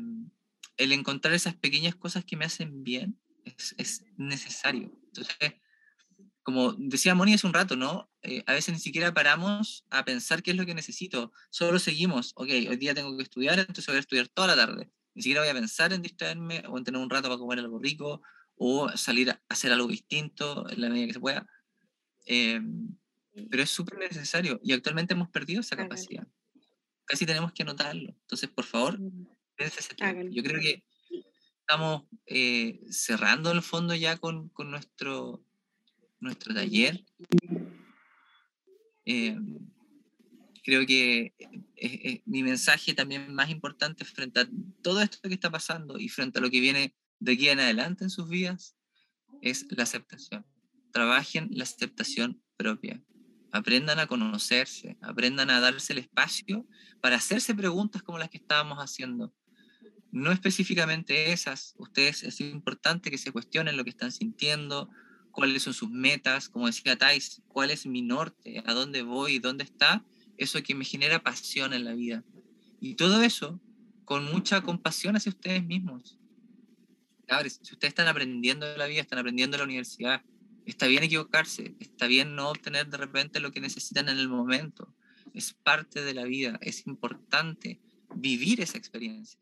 [SPEAKER 2] el encontrar esas pequeñas cosas que me hacen bien es, es necesario. Entonces, como decía Moni hace un rato, ¿no? Eh, a veces ni siquiera paramos a pensar qué es lo que necesito, solo seguimos, ok, hoy día tengo que estudiar, entonces voy a estudiar toda la tarde ni siquiera voy a pensar en distraerme o en tener un rato para comer algo rico o salir a hacer algo distinto en la medida que se pueda. Em, pero es súper necesario y actualmente hemos perdido esa capacidad. Casi tenemos que anotarlo. Entonces, por favor, Yo creo que estamos eh, cerrando el fondo ya con, con nuestro, nuestro taller. Eh, creo que eh, mi mensaje también más importante frente a todo esto que está pasando y frente a lo que viene de aquí en adelante en sus vidas es la aceptación. Trabajen la aceptación propia. Aprendan a conocerse, aprendan a darse el espacio para hacerse preguntas como las que estábamos haciendo. No específicamente esas. Ustedes es importante que se cuestionen lo que están sintiendo, cuáles son sus metas, como decía Thais, cuál es mi norte, a dónde voy, dónde está, eso que me genera pasión en la vida. Y todo eso con mucha compasión hacia ustedes mismos. si ustedes están aprendiendo la vida, están aprendiendo la universidad, está bien equivocarse, está bien no obtener de repente lo que necesitan en el momento. Es parte de la vida, es importante vivir esa experiencia.